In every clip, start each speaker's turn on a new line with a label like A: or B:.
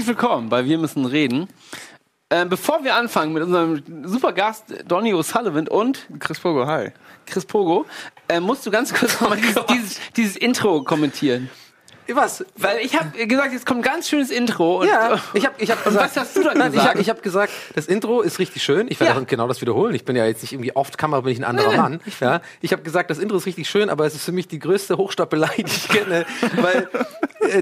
A: Herzlich willkommen bei Wir müssen reden. Äh, bevor wir anfangen mit unserem super Gast Donny O'Sullivan und
B: Chris Pogo, hi.
A: Chris Pogo, äh, musst du ganz kurz mal dieses, dieses, dieses Intro kommentieren.
C: Was?
A: Weil ich habe gesagt, jetzt kommt ein ganz schönes Intro. Und,
C: Ja, ich habe ich hab gesagt.
A: was hast du dann
C: Nein, ich
A: gesagt?
C: habe ich hab gesagt, das Intro ist richtig schön. Ich werde
A: Ja.
C: auch genau das wiederholen. Ich bin ja jetzt nicht irgendwie oft Kamera, bin ich ein anderer
A: Nein, nein,
C: Mann. Ja, ich habe gesagt, das Intro ist richtig schön, aber es ist für mich die größte Hochstapelei, die ich kenne. weil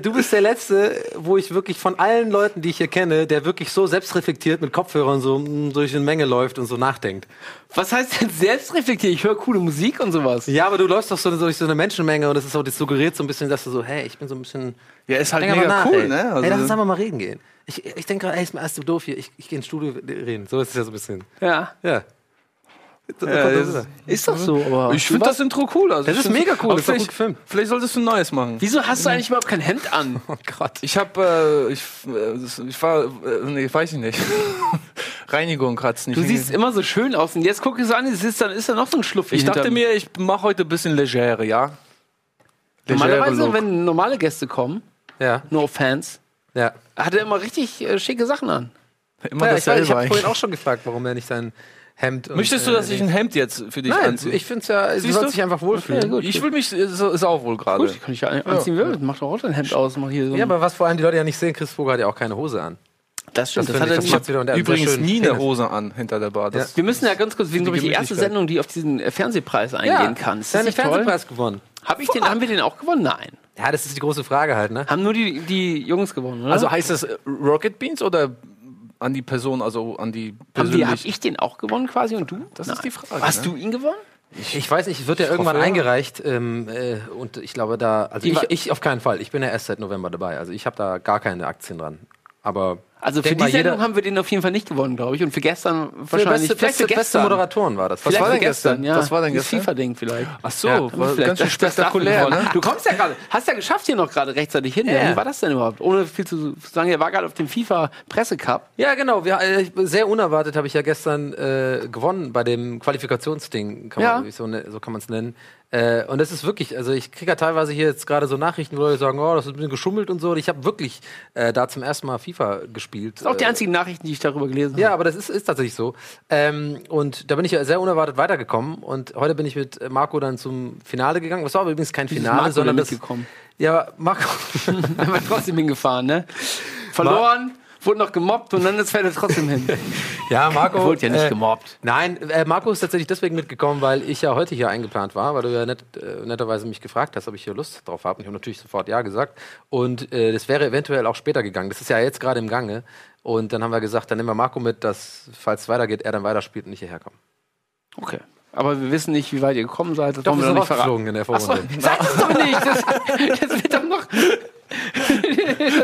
C: du bist der Letzte, wo ich wirklich von allen Leuten, die ich hier kenne, der wirklich so selbstreflektiert mit Kopfhörern so mm, durch eine Menge läuft und so nachdenkt.
A: Was heißt denn selbstreflektiert? Ich höre coole Musik und sowas.
C: Ja, aber du läufst doch so durch so eine Menschenmenge und das ist so, das suggeriert so ein bisschen, dass du so, hey, ich bin so ein bisschen.
B: Ja, ist halt mega
C: nach,
B: cool,
C: ey.
B: ne? Also-
C: ey, lass uns einfach mal reden gehen. Ich, ich denke gerade, ey, ist mir alles zu doof hier. Ich, ich gehe ins Studio reden. So ist es ja so ein bisschen.
A: Ja.
C: Ja.
B: Ja, das ist-.
A: Ist doch so, aber.
B: Ich finde das Intro cool. Also
C: Das
B: ich
C: ist mega cool, das ist gut gefilmt.
B: vielleicht solltest du ein neues machen.
A: Wieso hast du eigentlich überhaupt kein Hemd an?
C: Oh Gott.
B: Ich habe, äh, ich, äh, ich war, äh, nee, weiß ich nicht. Reinigung kratzt nicht.
A: Du siehst immer so schön aus und jetzt guck es an, es ist dann ist da noch so ein Schlupf.
B: ich dachte mir, ich mache heute ein bisschen legere, ja? Legere
A: normalerweise,
B: Look.
A: wenn normale Gäste kommen,
C: Ja,
A: no Fans,
C: ja.
A: hat er immer richtig äh, schicke Sachen an.
B: immer
C: ja ich weiß, ich
B: dasselbe
C: habe vorhin auch schon gefragt, warum er nicht sein Hemd. und,
B: Möchtest du,
C: äh,
B: dass ich ein Hemd jetzt für dich
C: Nein,
B: anziehe?
C: ich finde es ja, du
B: Siehst
C: sollst
B: du?
C: dich einfach wohlfühlen.
A: Okay, gut.
B: Ich will mich äh, so- sauwohl gerade.
A: Gut, kann ich ja anziehen, ja. mach doch auch dein Hemd aus, mach hier so.
C: Ja, aber was vor allem die Leute ja nicht sehen, Chris Vogel hat ja auch keine Hose an.
A: das stimmt, das,
C: finde
A: hat
C: ich,
A: er
C: das
A: nicht.
C: wieder
B: Übrigens nie eine. Hose an hinter der Bar. Das
A: Wir müssen ja ganz kurz, wir sind glaube ich die erste. Sendung, die auf diesen äh, Fernsehpreis eingehen kann. Ist das nicht toll?
C: Fernsehpreis gewonnen.
A: Hab ich den, haben wir den auch gewonnen? Nein.
C: Ja, das ist die große Frage halt, ne?
A: Haben nur die, die Jungs gewonnen, oder?
B: Also heißt das äh, Rocket Beans oder an die Person, also an die
A: haben die, hab
B: persönlich?
A: ich den auch gewonnen quasi und du?
B: Das ist die Frage,
A: Hast
B: ne?
A: du ihn gewonnen?
C: Ich weiß nicht, es wird ja irgendwann
B: hoffe,
C: eingereicht ähm, äh, und ich glaube da, also ich, ich auf keinen Fall. Ich bin ja erst seit November dabei, also ich habe da gar keine Aktien dran. Aber
A: Also
C: ich
A: für
C: denk
A: die Sendung haben wir den auf jeden Fall nicht gewonnen, glaube ich. Und für gestern
C: für
A: wahrscheinlich.
C: beste,
A: vielleicht
C: beste,
A: für
C: beste
A: gestern.
C: Moderatoren war das.
A: Vielleicht
B: war denn
A: gestern,
B: gestern?
A: ja.
B: Was war denn gestern?
A: FIFA-Ding vielleicht.
B: Ach so,
C: Ja,
B: war ganz schön
A: das- das
B: spektakulär, ne?
A: Du kommst ja gerade, hast ja geschafft hier noch gerade rechtzeitig hin.
C: Ja.
A: Wie war das denn überhaupt? Ohne viel zu sagen, er war gerade auf dem FIFA-Pressecup.
C: Ja, genau. Wir, äh, sehr unerwartet habe ich ja gestern äh, gewonnen bei dem Qualifikationsding, kann man,
A: Ja.
C: so, ne, so kann man es nennen. Äh, und das ist wirklich, also ich kriege ja teilweise hier jetzt gerade so Nachrichten, wo Leute sagen, oh, das ist ein bisschen geschummelt und so. Und ich habe wirklich äh, da zum ersten Mal FIFA gespielt.
A: Das ist auch die
C: Äh,
A: einzigen Nachrichten, die ich darüber gelesen habe.
C: Ja, aber das ist, ist tatsächlich so. Ähm, und da bin ich ja sehr unerwartet weitergekommen. Und heute bin ich mit Marco dann zum Finale gegangen. Das war aber übrigens kein Finale,
A: Marco
C: sondern das. Ja, Marco.
A: War trotzdem hingefahren, ne? Verloren, wurde noch gemobbt und dann ist er trotzdem hin.
C: ja, Marco.
A: Er wurde ja nicht
C: äh,
A: gemobbt.
C: Nein, äh, Marco ist tatsächlich deswegen mitgekommen, weil ich ja heute hier eingeplant war, weil du ja net, äh, netterweise mich gefragt hast, ob ich hier Lust drauf habe. Und ich habe natürlich sofort ja gesagt. Und äh, das wäre eventuell auch später gegangen. Das ist ja jetzt gerade im Gange. Und dann haben wir gesagt, dann nehmen wir Marco mit, dass, falls es weitergeht, er dann weiterspielt und nicht hierher kommt.
A: Okay. Aber wir wissen nicht, wie weit ihr gekommen seid. Das
C: Doch,
A: wollen
C: wir
A: noch nicht verraten.
C: in der Vorrunde.
A: sag das doch nicht. Das, das wird doch noch.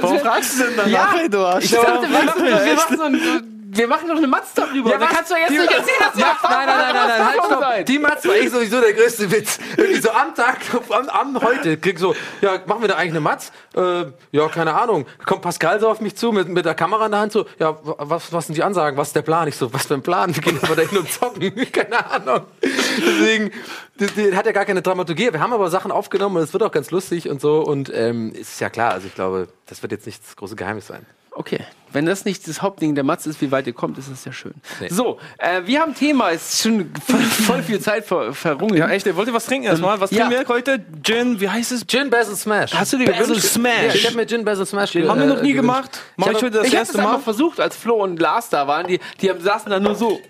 B: Warum fragst du denn danach?
A: Ja,
B: du
A: Ich dachte, wir machen, wir machen, so ein, wir machen doch eine Matz darüber.
C: Ja,
A: da kannst du jetzt nicht erzählen, dass wir
C: nein, nein, nein, nein, halt, stopp. Die Matz war ich sowieso der größte Witz. Irgendwie so am Tag, am, am heute, krieg so, ja, machen wir da eigentlich eine Matz? Äh, ja, keine Ahnung. Kommt Pascal so auf mich zu mit, mit der Kamera in der Hand so, ja, wa- was, was sind die Ansagen? Was ist der Plan? Ich so, was für ein Plan? Wir gehen aber da hin und zocken. keine Ahnung. Deswegen, die, die hat ja gar keine Dramaturgie. Wir haben aber Sachen aufgenommen und es wird auch ganz lustig und so und ähm, ist ja klar, also ich glaube, das wird jetzt nicht das große Geheimnis sein.
A: Okay, wenn das nicht das Hauptding der Matz ist, wie weit ihr kommt, ist das ja schön.
C: Nee.
A: So, äh, wir haben Thema, es ist schon voll, voll viel Zeit ver verrungen.
B: Ja, echt, wollt ihr was trinken erstmal? Was
A: Ja.
B: trinken wir heute? Gin, wie heißt es?
C: Gin Basil Smash.
A: Hast du dir
B: Basil
A: gewünscht?
B: Smash.
C: Ja, ich habe mir Gin Basil Smash
B: Haben wir noch nie
C: äh,
B: gemacht. Mach ich
C: habe-
B: heute das
A: ich habe
B: erste
A: es
B: Mal.
A: versucht, als Flo und Lars da waren. Die, die haben, saßen da nur so,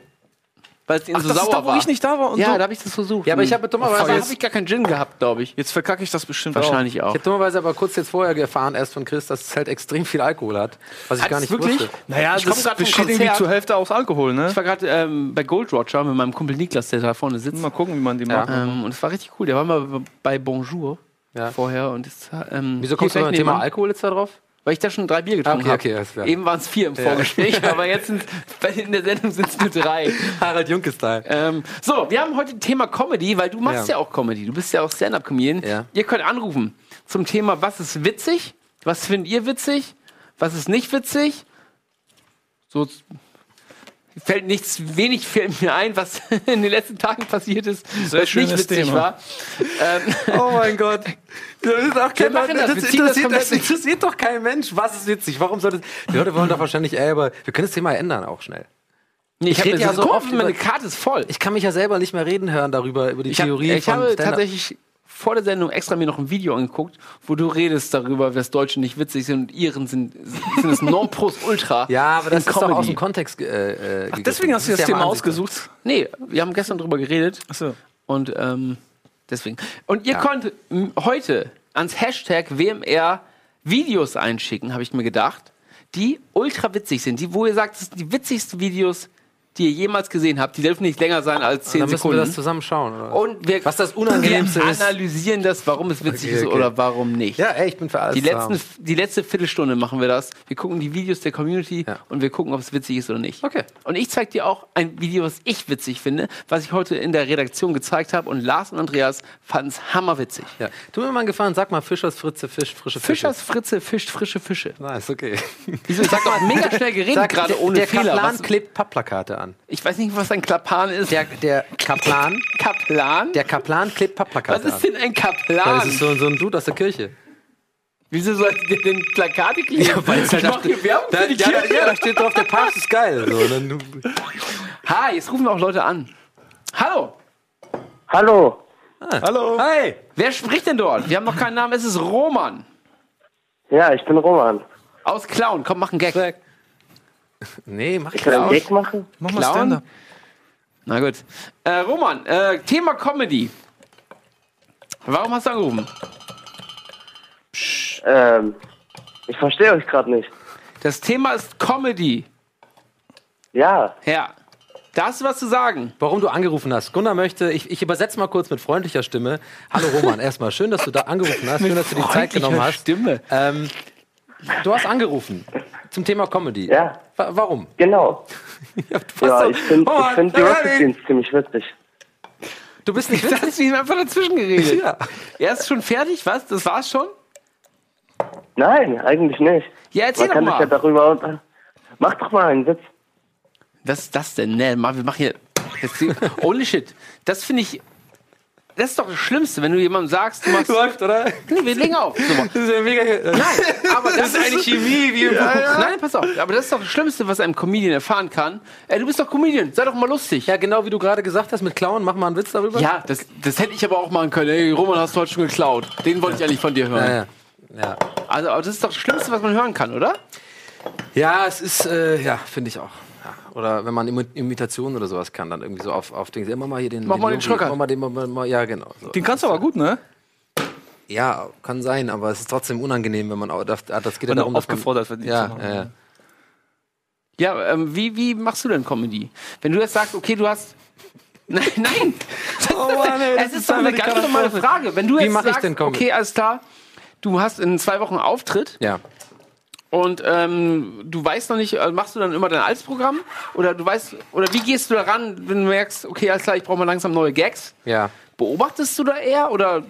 A: weil es ihnen
B: Ach,
A: so
B: das
A: sauer
B: ist da, wo
A: war.
B: ich nicht da war und
A: ja,
B: so.
A: da habe ich das versucht.
C: Ja, aber ich habe dummerweise
A: habe ich gar keinen Gin gehabt, glaube ich.
B: Jetzt verkacke ich das bestimmt
A: Wahrscheinlich
B: auch.
A: auch.
C: Ich habe dummerweise aber kurz jetzt vorher erfahren, erst von Chris, dass es halt extrem viel Alkohol hat. Was ich
A: Hat
C: gar nicht
A: wirklich?
C: wusste.
B: Naja,
A: Ich
B: das besteht irgendwie zur Hälfte aus Alkohol, ne?
A: Ich war gerade ähm, bei Gold Roger mit meinem Kumpel Niklas, der da vorne sitzt.
B: Mal gucken, wie man die
C: Ja.
B: macht.
A: Ähm, und es war richtig cool. Der war mal bei Bonjour
C: Ja.
A: vorher. Und ist, ähm,
C: Wieso kommst du beim Thema Alkohol jetzt da drauf?
A: Weil ich da schon drei Bier getrunken
C: Okay,
A: habe.
C: okay.
A: Eben waren es vier im Vorgespräch, aber jetzt in der Sendung sind es nur drei.
C: Harald Junke-Style.
A: Ähm, so, wir haben heute Thema Comedy, weil du machst ja,
C: Ja.
A: auch Comedy. Du bist ja auch Stand-Up-Comedian.
C: Ja.
A: Ihr könnt anrufen zum Thema, was ist witzig? Was findet ihr witzig? Was ist nicht witzig? So, fällt nichts, wenig fällt mir ein, was in den letzten Tagen passiert ist,
B: Sehr
A: was nicht witzig
B: Thema.
A: war. Ähm,
C: Oh mein Gott. Das, ist auch kein,
A: das.
C: das, interessiert, das interessiert doch kein Mensch. Was ist witzig? Warum soll das? Die Leute wollen doch wahrscheinlich, ey, aber wir können das Thema ändern auch schnell.
A: nee, ich
C: Ich
A: habe
C: rede
A: ja
C: ja
A: so oft, meine Karte ist voll.
C: Ich kann mich ja selber nicht mehr reden hören darüber, über die
A: Ich, hab,
C: Theorie
A: ich
C: von
A: habe tatsächlich vor der Sendung extra mir noch ein Video angeguckt, wo du redest darüber, dass Deutsche nicht witzig sind und Iren sind, sind das Non-Plus-Ultra.
C: Ja, aber das ist doch aus
A: Comedy.
C: dem Kontext äh, äh,
B: Ach, deswegen hast du das
C: ja
B: Thema ausgesucht.
A: Nee, wir haben gestern drüber geredet
B: Achso.
A: und ähm, deswegen. Und ihr könnt m, heute ans Hashtag WMR Videos einschicken, habe ich mir gedacht, die ultra witzig sind. Die, wo ihr sagt, das sind die witzigsten Videos, die ihr jemals gesehen habt. Die dürfen nicht länger sein als 10
C: Dann müssen
A: Sekunden.
C: wir das zusammen schauen. Oder?
A: und wir,
C: Was das Unangenehmste
A: wir
C: ist.
A: analysieren das, warum es witzig
C: Okay,
A: ist
C: okay.
A: oder warum nicht.
C: Ja, ey, ich bin für alles
A: Die, letzten, die letzte Viertelstunde machen wir das. Wir gucken die Videos der Community
C: Ja.
A: und wir gucken, ob es witzig ist oder nicht.
C: Okay.
A: Und ich zeige dir auch ein Video, was ich witzig finde, was ich heute in der Redaktion gezeigt habe. Und Lars und Andreas fanden es hammerwitzig.
C: Ja. Tu mir mal einen Gefallen, sag mal Fischers Fritze, Fisch, frische Fische.
A: Fischers Fritze fischt frische Fische.
C: Ist okay.
A: Wieso? Sag doch mega schnell geredet, gerade
C: der,
A: ohne
C: der
A: Fehler.
C: Kaplan
A: Was,
C: klebt Pappplakate an.
A: Ich weiß nicht, was ein Klapan ist.
C: Der, der Kaplan,
A: Kaplan?
C: der Kaplan klebt
A: was
C: Pappplakate
A: ist
C: an.
A: denn ein
C: Ja,
A: Kaplan?
C: das ist so, so ein Dude aus der Kirche.
A: Wieso sollte der denn Plakate kleben?
C: weil es halt
A: ich
C: da
A: mach hier Werbung
C: Da,
A: für die
C: ja, da,
A: Kirche.
C: ja, da steht drauf, der Papst ist geil. So, und dann,
A: Hi, jetzt rufen wir auch Leute an. Hallo,
D: Hallo.
B: Hallo.
C: hey!
A: wer spricht denn dort? Wir haben noch keinen Namen, es ist Roman.
D: Ja, ich bin Roman.
A: Aus Clown, komm, mach einen Gag.
C: Nee, mach ich
D: Kann ich einen. Gag machen?
B: Mach mal
A: Clown?
B: Stand-up.
A: Na gut. Äh, Roman, äh, Thema Comedy. Warum hast du angerufen?
D: Ähm, ich verstehe euch gerade nicht.
A: Das Thema ist Comedy.
D: Ja,
A: Ja. Da hast du was zu sagen.
C: Warum du angerufen hast. Gunnar möchte, ich, ich übersetze mal kurz mit freundlicher Stimme. Hallo Roman, erstmal schön, dass du da angerufen hast, schön, dass du die Zeit genommen hast.
A: Stimme.
C: Ähm, du hast angerufen zum Thema Comedy.
D: Ja.
C: Wa warum?
D: genau.
C: Ja, du,
D: Ja, ich finde ich find die
C: hör
D: Rocket
C: ihn.
D: Beans ziemlich witzig.
C: Du bist nicht witzig.
A: hast du ihm einfach dazwischen geredet.
C: Ja.
A: Er ist schon fertig, was? Das war's schon?
D: Nein, eigentlich nicht.
A: Ja, erzähl
D: Man kann
A: doch
D: sich ja
A: mal.
D: darüber. Mach doch mal einen Witz.
A: Was ist das denn? Ne, mal, wir machen hier. Holy shit. Das finde ich. Das ist doch das Schlimmste, wenn du jemandem sagst, du machst.
C: Läuft, oder?
A: Nee, wir legen auf. So,
C: Das ist ja mega.
A: Nein, aber das, ist eine
C: Chemie wie im
A: Nein, pass auf. Aber das ist doch das Schlimmste, was ein Comedian erfahren kann. Ey, du bist doch Comedian. Sei doch mal lustig.
C: Ja, genau wie du gerade gesagt hast mit Klauen, mach mal einen Witz darüber.
A: Ja, das, das hätte ich aber auch machen können. Ey, Roman, hast du heute schon geklaut. Den wollte ich eigentlich von dir hören.
C: Ja, ja. ja.
A: Also, aber das ist doch das Schlimmste, was man hören kann, oder?
C: Ja, es ist, äh, ja, finde ich auch. Oder wenn man Imi- Imitationen oder sowas kann, dann irgendwie so auf, auf Dinge. Immer mal hier den.
A: Mach mal den Schröcker.
C: Mach mal den, mach mal, mal, ja, genau. So.
B: Den kannst du aber gut, ne?
C: Ja, kann sein, aber es ist trotzdem unangenehm, wenn man. auch- Das, das geht ja darum,
B: aufgefordert wird,
C: Ja, ja, ja.
A: Ja, ähm, wie, wie machst du denn Comedy? Wenn du jetzt sagst, okay, du hast. Nein, nein!
B: Oh Mann, ey, das
A: es ist
B: ist
A: doch eine ganz normale. Frage. Wenn du
C: Wie
A: jetzt
C: mach ich
A: sagst,
C: denn Comedy?
A: okay, alles klar, du hast in zwei Wochen einen Auftritt
C: ja.
A: Und ähm, du weißt noch nicht, äh, machst du dann immer dein altes Programm? Oder du weißt, oder wie gehst du daran, wenn du merkst, okay, alles klar, ich brauche mal langsam neue Gags?
C: Ja.
A: Beobachtest du da eher oder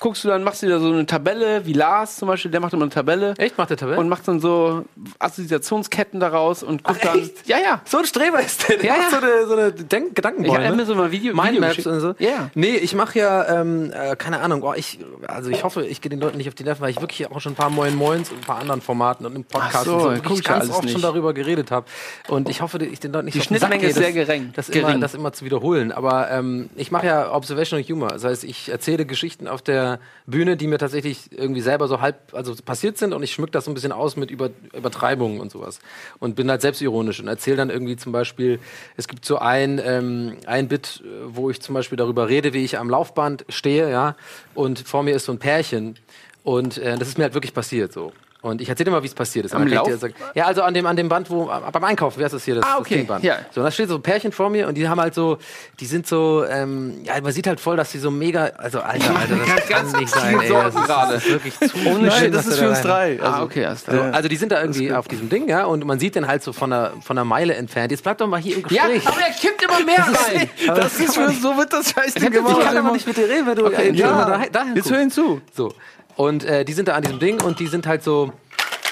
A: guckst du dann, machst du da so eine Tabelle, wie Lars zum Beispiel, der macht immer eine Tabelle
C: Echt, macht der Tabelle?
A: und macht dann so Assoziationsketten daraus und guckt
C: Ach,
A: dann.
C: echt?
A: Ja, ja.
C: so ein Streber ist der. Der
A: Ja,
C: macht
A: ja.
C: so eine, so eine Denk
A: Ich
C: Gedankenbäume.
A: habe mir so mal Video, Video
C: Mindmaps und so.
A: Ja.
C: Nee, ich mache ja, ähm, äh, keine Ahnung, oh, ich, also ich hoffe, ich gehe den Leuten nicht auf die Nerven, weil ich wirklich auch schon ein paar Moin Moins und ein paar anderen Formaten und im Podcast
A: so,
C: und so
A: ich ja
C: ganz
A: alles
C: oft schon
A: nicht.
C: darüber geredet habe. Und ich hoffe, ich den Leuten nicht
A: Die
C: auf den Sack gehe,
A: ist sehr
C: das-
A: gering.
C: Das
A: Gering.
C: immer, das immer zu wiederholen. Aber ähm, ich mache ja Observational Humor. Das heißt, ich erzähle Geschichten auf der Bühne, die mir tatsächlich irgendwie selber so halb, also passiert sind und ich schmück das so ein bisschen aus mit Über Übertreibungen und sowas. Und bin halt selbstironisch und erzähle dann irgendwie zum Beispiel, es gibt so ein, ähm, ein Bit, wo ich zum Beispiel darüber rede, wie ich am Laufband stehe, ja, und vor mir ist so ein Pärchen und äh, das ist mir halt wirklich passiert so. Und ich erzähle immer, wie es passiert ist.
A: Am
C: ich
A: Lauf-
C: dir sagen- Ja, also an dem, an dem Band, wo, beim Einkaufen, wie heißt das hier? Das,
A: Ah,
C: das
A: okay,
C: Dingband.
A: ja.
C: So, und da steht so ein Pärchen vor mir und die haben halt so, die sind so, ähm, ja, man sieht halt voll, dass die so mega, also Alter, Alter, das
A: ganz
C: kann nicht sein, ey. Das ist, das ist wirklich zu
B: Nein,
C: unschön,
B: das ist
C: da
B: für uns drei.
A: Ah,
B: Also,
A: okay, alles
C: So, also die sind da irgendwie auf diesem Ding, ja, und man sieht den halt so von einer, von einer Meile entfernt. Jetzt bleib doch mal hier im
A: Ja,
C: Gespräch.
A: aber er kippt immer mehr rein.
B: Das ist für so wird das Scheißding
C: ich
B: gemacht.
C: kann aber nicht mit dir reden, wenn du
A: Okay, ja.
C: da, dahin
B: Jetzt hör ihn zu.
C: So. Und äh, die sind da an diesem Ding und die sind halt so.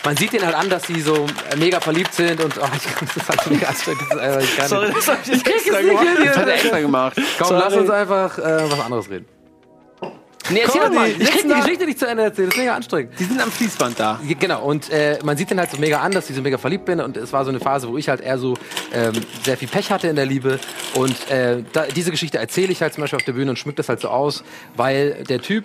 C: man sieht denen halt an, dass sie so mega verliebt sind und oh, ich, das ist halt mega anstrengend. Das ist einfach, ich kann
B: Sorry,
C: nicht.
B: das hab ich jetzt extra
C: nicht
B: gemacht.
A: Das hat er extra gemacht.
C: Komm,
B: Sorry.
C: lass uns einfach äh, was anderes reden.
A: Nee, erzähl doch mal.
C: ich
A: Die
C: krieg die Geschichte nicht zu Ende erzählen, das ist mega anstrengend.
A: Die sind am Fließband da.
C: Ja, Genau, und äh, man sieht dann halt so mega an, dass ich so mega verliebt bin. Und es war so eine Phase, wo ich halt eher so ähm, sehr viel Pech hatte in der Liebe. Und äh, da, diese Geschichte erzähle ich halt zum Beispiel auf der Bühne und schmück das halt so aus, weil der Typ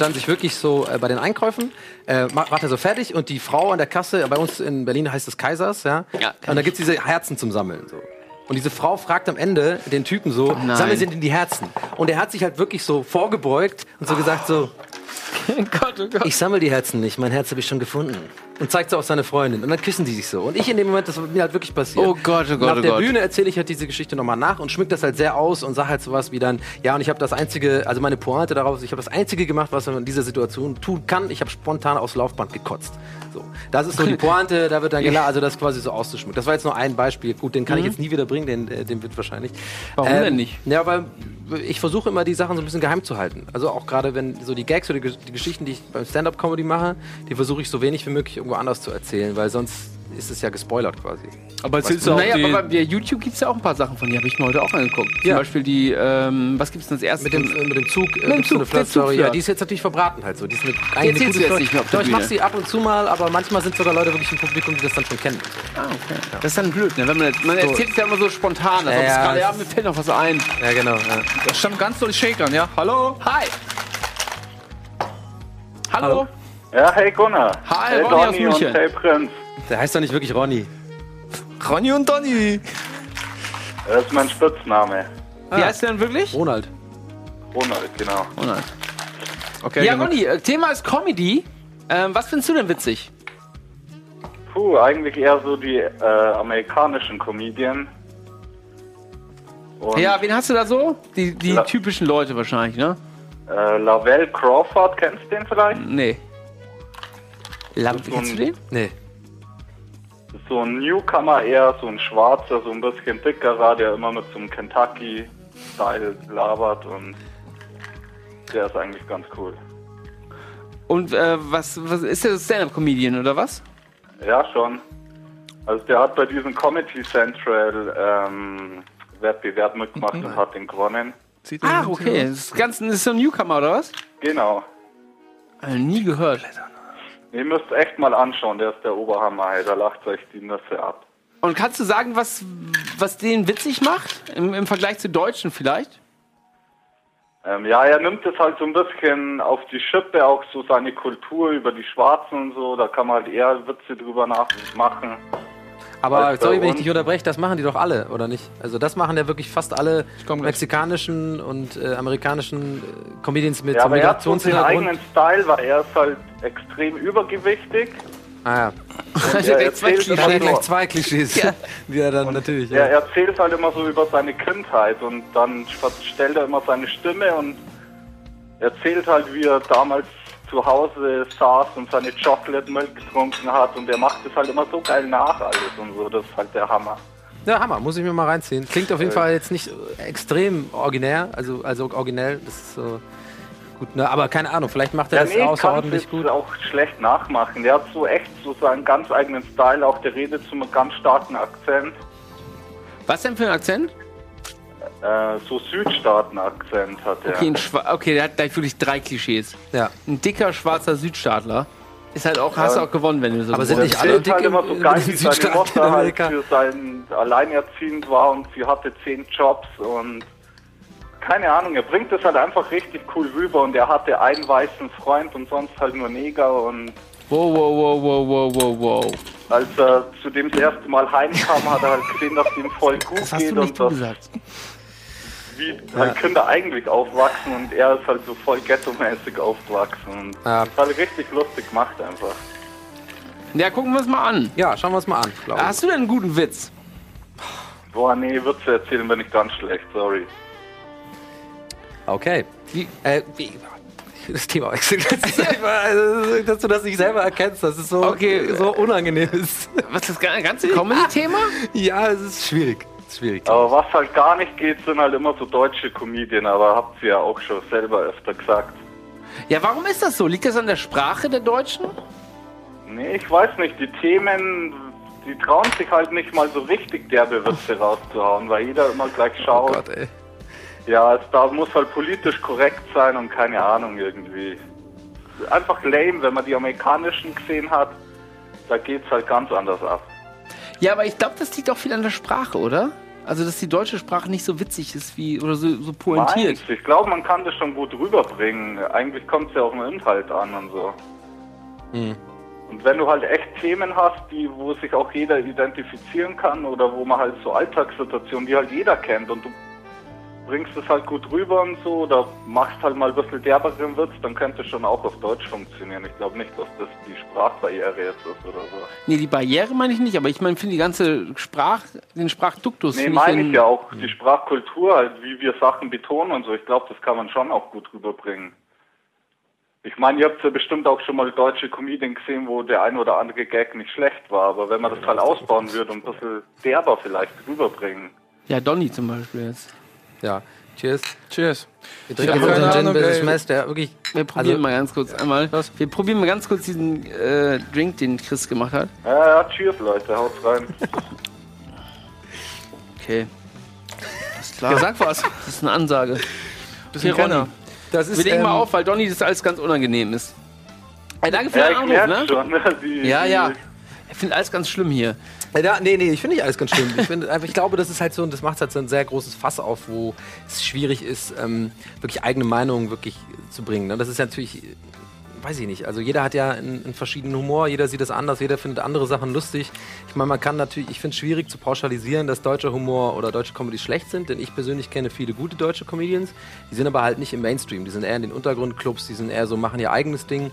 C: dann sich wirklich so äh, bei den Einkäufen äh, ma- macht er so fertig und die Frau an der Kasse, bei uns in Berlin heißt es Kaisers, ja.
A: Ja,
C: und da gibt's diese Herzen zum Sammeln. So. Und diese Frau fragt am Ende den Typen so, sammeln Sie denn die Herzen? Und er hat sich halt wirklich so vorgebeugt und so gesagt so,
A: Gott, oh Gott.
C: ich sammle die Herzen nicht, mein Herz habe ich schon gefunden. Und zeigt so auf seine Freundin. Und dann küssen die sich so. Und ich in dem Moment, das mir halt wirklich passiert.
A: Oh Gott, oh Gott,
C: Nach
A: oh
C: der
A: Gott.
C: Bühne erzähle ich halt diese Geschichte nochmal nach und schmück das halt sehr aus und sage halt sowas wie dann, ja, und ich habe das einzige, also meine Pointe darauf ist, ich habe das einzige gemacht, was man in dieser Situation tun kann. Ich habe spontan aufs Laufband gekotzt. So. Das ist so die Pointe, da wird dann gelacht, also das quasi so auszuschmücken. Das war jetzt nur ein Beispiel. Gut, den kann ich jetzt nie wieder bringen, den, äh, den wird wahrscheinlich.
A: Mhm.
C: Ähm,
A: Warum denn nicht?
C: Ja, weil ich versuche immer die Sachen so ein bisschen geheim zu halten. Also auch gerade wenn so die Gags oder die, die Geschichten, die ich beim Stand-up-Comedy mache, die versuche ich so wenig wie möglich irgendwo anders zu erzählen, weil sonst ist es ja gespoilert quasi.
B: Aber erzählst du auch
A: Naja,
B: die...
A: aber bei YouTube gibt es ja auch ein paar Sachen von, die habe ich mir heute auch angeguckt. Zum
C: Ja.
A: Beispiel die, ähm, was gibt es denn als erstes?
C: Mit dem, äh, mit dem Zug, äh,
A: dem
C: gibt's so eine
A: Zug, der
C: Flirt-Story.
A: Zugflirt.
C: Ja, die ist jetzt natürlich verbraten halt so. Die ist eine, eigentlich
A: erzählst
C: eine
A: du
C: gute
A: jetzt nicht mehr auf der
C: Doch, ich mache
A: Bühne.
C: sie ab und zu mal, aber manchmal sind sogar Leute wirklich im Publikum, die das dann schon kennen.
A: Ah, okay. Das ist dann blöd, ne? Wenn man, jetzt- man erzählt es ja immer so spontan, als ob es
C: Ja,
A: gerade, ja, mir fällt noch was ein.
C: Ja, genau. Ja.
B: Da stand ganz doll Shakern, ja? Hallo?
A: Hi! Hallo?
D: Ja, hey Gunnar.
A: Hi,
D: hey
A: Ronny aus
D: Donny und
A: München.
D: hey Prinz.
C: Der heißt doch nicht wirklich Ronny.
B: Ronny und Donny.
D: Das ist mein Spitzname.
A: Wie heißt der denn wirklich?
C: Ronald.
D: Ronald, genau.
A: Ronald.
B: Okay,
A: Ja,
B: genug.
A: Ronny, äh, Thema ist Comedy. Ähm, was findest du denn witzig?
D: Puh, eigentlich eher so die äh, amerikanischen Comedien. Und
A: Ja, wen hast du da so? Die, die
D: La-
A: typischen Leute wahrscheinlich, ne?
D: äh, Lavelle Crawford, kennst du den vielleicht?
A: Nee. La kennst du den?
C: Nee.
D: So ein Newcomer eher, so ein Schwarzer, so ein bisschen dickerer, der immer mit so einem Kentucky-Style labert und der ist eigentlich ganz cool.
A: Und äh, was, was ist der Stand-Up-Comedian oder was?
D: Ja, schon. Also der hat bei diesem Comedy Central ähm, Wettbewerb mitgemacht und hat den gewonnen.
B: Sieht
A: Ah, okay. Das ist, ganz, das ist so ein Newcomer oder was?
D: Genau.
A: Äh, nie gehört.
D: Ihr müsst echt mal anschauen, der ist der Oberhammer, ey. da lacht euch die Nüsse ab.
A: Und kannst du sagen, was, was den witzig macht? Im, Im Vergleich zu Deutschen vielleicht?
D: Ähm, ja, er nimmt es halt so ein bisschen auf die Schippe, auch so seine Kultur über die Schwarzen und so, da kann man halt eher Witze drüber nachmachen.
C: Aber
D: bei
C: sorry, wenn ich dich unterbreche, das machen die doch alle, oder nicht? Also das machen ja wirklich fast alle mexikanischen und äh, amerikanischen äh, Comedians mit
D: Ja,
C: so
D: aber er hat so seinen
C: Migrationshintergrund.
D: eigenen Style, weil er ist halt extrem übergewichtig.
C: Ah ja.
A: Also
D: er
A: gleich zwei
D: erzählt
A: Klischees.
C: Da hat er gleich zwei Klischees.
A: Ja.
C: Die er dann natürlich.
D: er
C: Ja.
D: erzählt halt immer so über seine Kindheit und dann verstellt er immer seine Stimme und erzählt halt, wie er damals zu Hause saß und seine Chocolate Milk getrunken hat und er macht es halt immer so geil nach alles und so, das ist halt der Hammer.
C: ja, Hammer, muss ich mir mal reinziehen. Klingt auf jeden Fall jetzt nicht äh, extrem originär, also, also originell, das ist so gut, ne? aber keine Ahnung, vielleicht macht er
D: Ja,
C: das
D: nee,
C: außerordentlich gut.
D: auch schlecht nachmachen. Der hat so echt so seinen ganz eigenen Style, auch der redet mit ganz starken Akzent.
A: Was denn für ein Akzent?
D: Äh, so Südstaaten-Akzent hat er.
A: Okay, okay, der hat gleich wirklich drei Klischees.
C: Ja.
A: Ein dicker, schwarzer Südstaatler. Ist halt auch, hast du auch gewonnen, wenn du so
C: Aber sind nicht alle
D: erzählt
C: dick
D: halt
C: im-
D: immer so geil, wie seine
C: Südstaaten
D: Mutter
C: in
D: halt für sein alleinerziehend war und sie hatte zehn Jobs und keine Ahnung, er bringt das halt einfach richtig cool rüber und er hatte einen weißen Freund und sonst halt nur Neger und
A: Wow, wow, wow, wow, wow, wow, wow.
D: als er zu dem das erste Mal heimkam, hat er halt gesehen, dass ihm voll gut
A: Das hast
D: geht
A: du nicht
D: und
A: du
D: dass
A: gesagt.
D: Wie halt Kinder eigentlich aufwachsen und er ist halt so voll ghetto-mäßig aufgewachsen. Und
C: Ja.
D: Das ist halt richtig lustig gemacht einfach.
A: Ja, gucken wir es mal an.
C: Ja, schauen wir uns mal an.
A: Hast du denn einen guten Witz?
D: Boah, nee, Witze erzählen bin ich ganz schlecht, sorry.
C: Okay.
A: Wie-
C: Äh, wie, das Thema wechseln. Also, dass du das nicht selber erkennst, dass es so,
A: Okay.
C: so unangenehm ist.
A: Was ist das ganze Comedy-Thema?
C: ja, es ist schwierig. Schwierig.
D: Aber was halt gar nicht geht, sind halt immer so deutsche Comedien, aber habt ihr ja auch schon selber öfter gesagt.
A: Ja, warum ist das so? Liegt das an der Sprache der Deutschen?
D: Nee, ich weiß nicht. Die Themen, die trauen sich halt nicht mal so richtig derbe Witze rauszuhauen, weil jeder immer gleich schaut.
B: Oh Gott, ey.
D: Ja, es da muss halt politisch korrekt sein und keine Ahnung irgendwie. Einfach lame, wenn man die amerikanischen gesehen hat, da geht's halt ganz anders ab.
A: Ja, aber ich glaube, das liegt auch viel an der Sprache, oder? Also, dass die deutsche Sprache nicht so witzig ist wie oder so, so pointiert.
D: Meinst du? Ich glaube, man kann das schon gut rüberbringen. Eigentlich kommt es ja auf den Inhalt an und so. Und wenn du halt echt Themen hast, die, wo sich auch jeder identifizieren kann oder wo man halt so Alltagssituationen, die halt jeder kennt und du bringst es halt gut rüber und so oder machst halt mal ein bisschen derberen Witz, dann könnte es schon auch auf Deutsch funktionieren. Ich glaube nicht, dass das die Sprachbarriere jetzt ist oder so.
A: Nee, die Barriere meine ich nicht, aber ich meine, finde die ganze Sprach, den Sprachduktus.
D: Nee, meine ich ja auch. Die Sprachkultur, halt, wie wir Sachen betonen und so. Ich glaube, das kann man schon auch gut rüberbringen. Ich meine, ihr habt ja bestimmt auch schon mal deutsche Comedian gesehen, wo der ein oder andere Gag nicht schlecht war. Aber wenn man das halt ausbauen würde und ein bisschen derber vielleicht rüberbringen.
A: Ja, Donny zum Beispiel jetzt.
C: Ja. Cheers.
B: Cheers.
C: Wir trinken unseren Gin Business. Mess, der wirklich.
A: Wir probieren
C: Also-
A: mal ganz kurz einmal. Wir probieren mal ganz kurz diesen äh, Drink, den Chris gemacht hat.
D: Ja, ja, cheers, Leute, haut rein.
A: Okay. Alles klar.
B: Ja, sag was.
A: Das ist eine Ansage.
B: Bisschen
A: Hier, Ronny.
C: Das
A: Wir legen mal
C: ähm,
A: auf, weil Donny das alles ganz unangenehm ist. Ey, danke für
D: Ja,
A: den
D: ich
A: Anruf, ne?
D: schon. ne, Die,
C: Ja, ja.
A: Ich finde alles ganz schlimm hier.
C: Da, nee, nee, ich finde nicht alles ganz schlimm. Ich, einfach, ich glaube, das ist halt so, das macht halt so ein sehr großes Fass auf, wo es schwierig ist, ähm, wirklich eigene Meinungen wirklich zu bringen. Ne? Das ist ja natürlich, weiß ich nicht, also jeder hat ja einen, einen verschiedenen Humor, jeder sieht das anders, jeder findet andere Sachen lustig. Ich meine, man kann natürlich, ich finde es schwierig zu pauschalisieren, dass deutscher Humor oder deutsche Comedy schlecht sind, denn ich persönlich kenne viele gute deutsche Comedians, die sind aber halt nicht im Mainstream, die sind eher in den Untergrundclubs, die sind eher so, machen ihr eigenes Ding.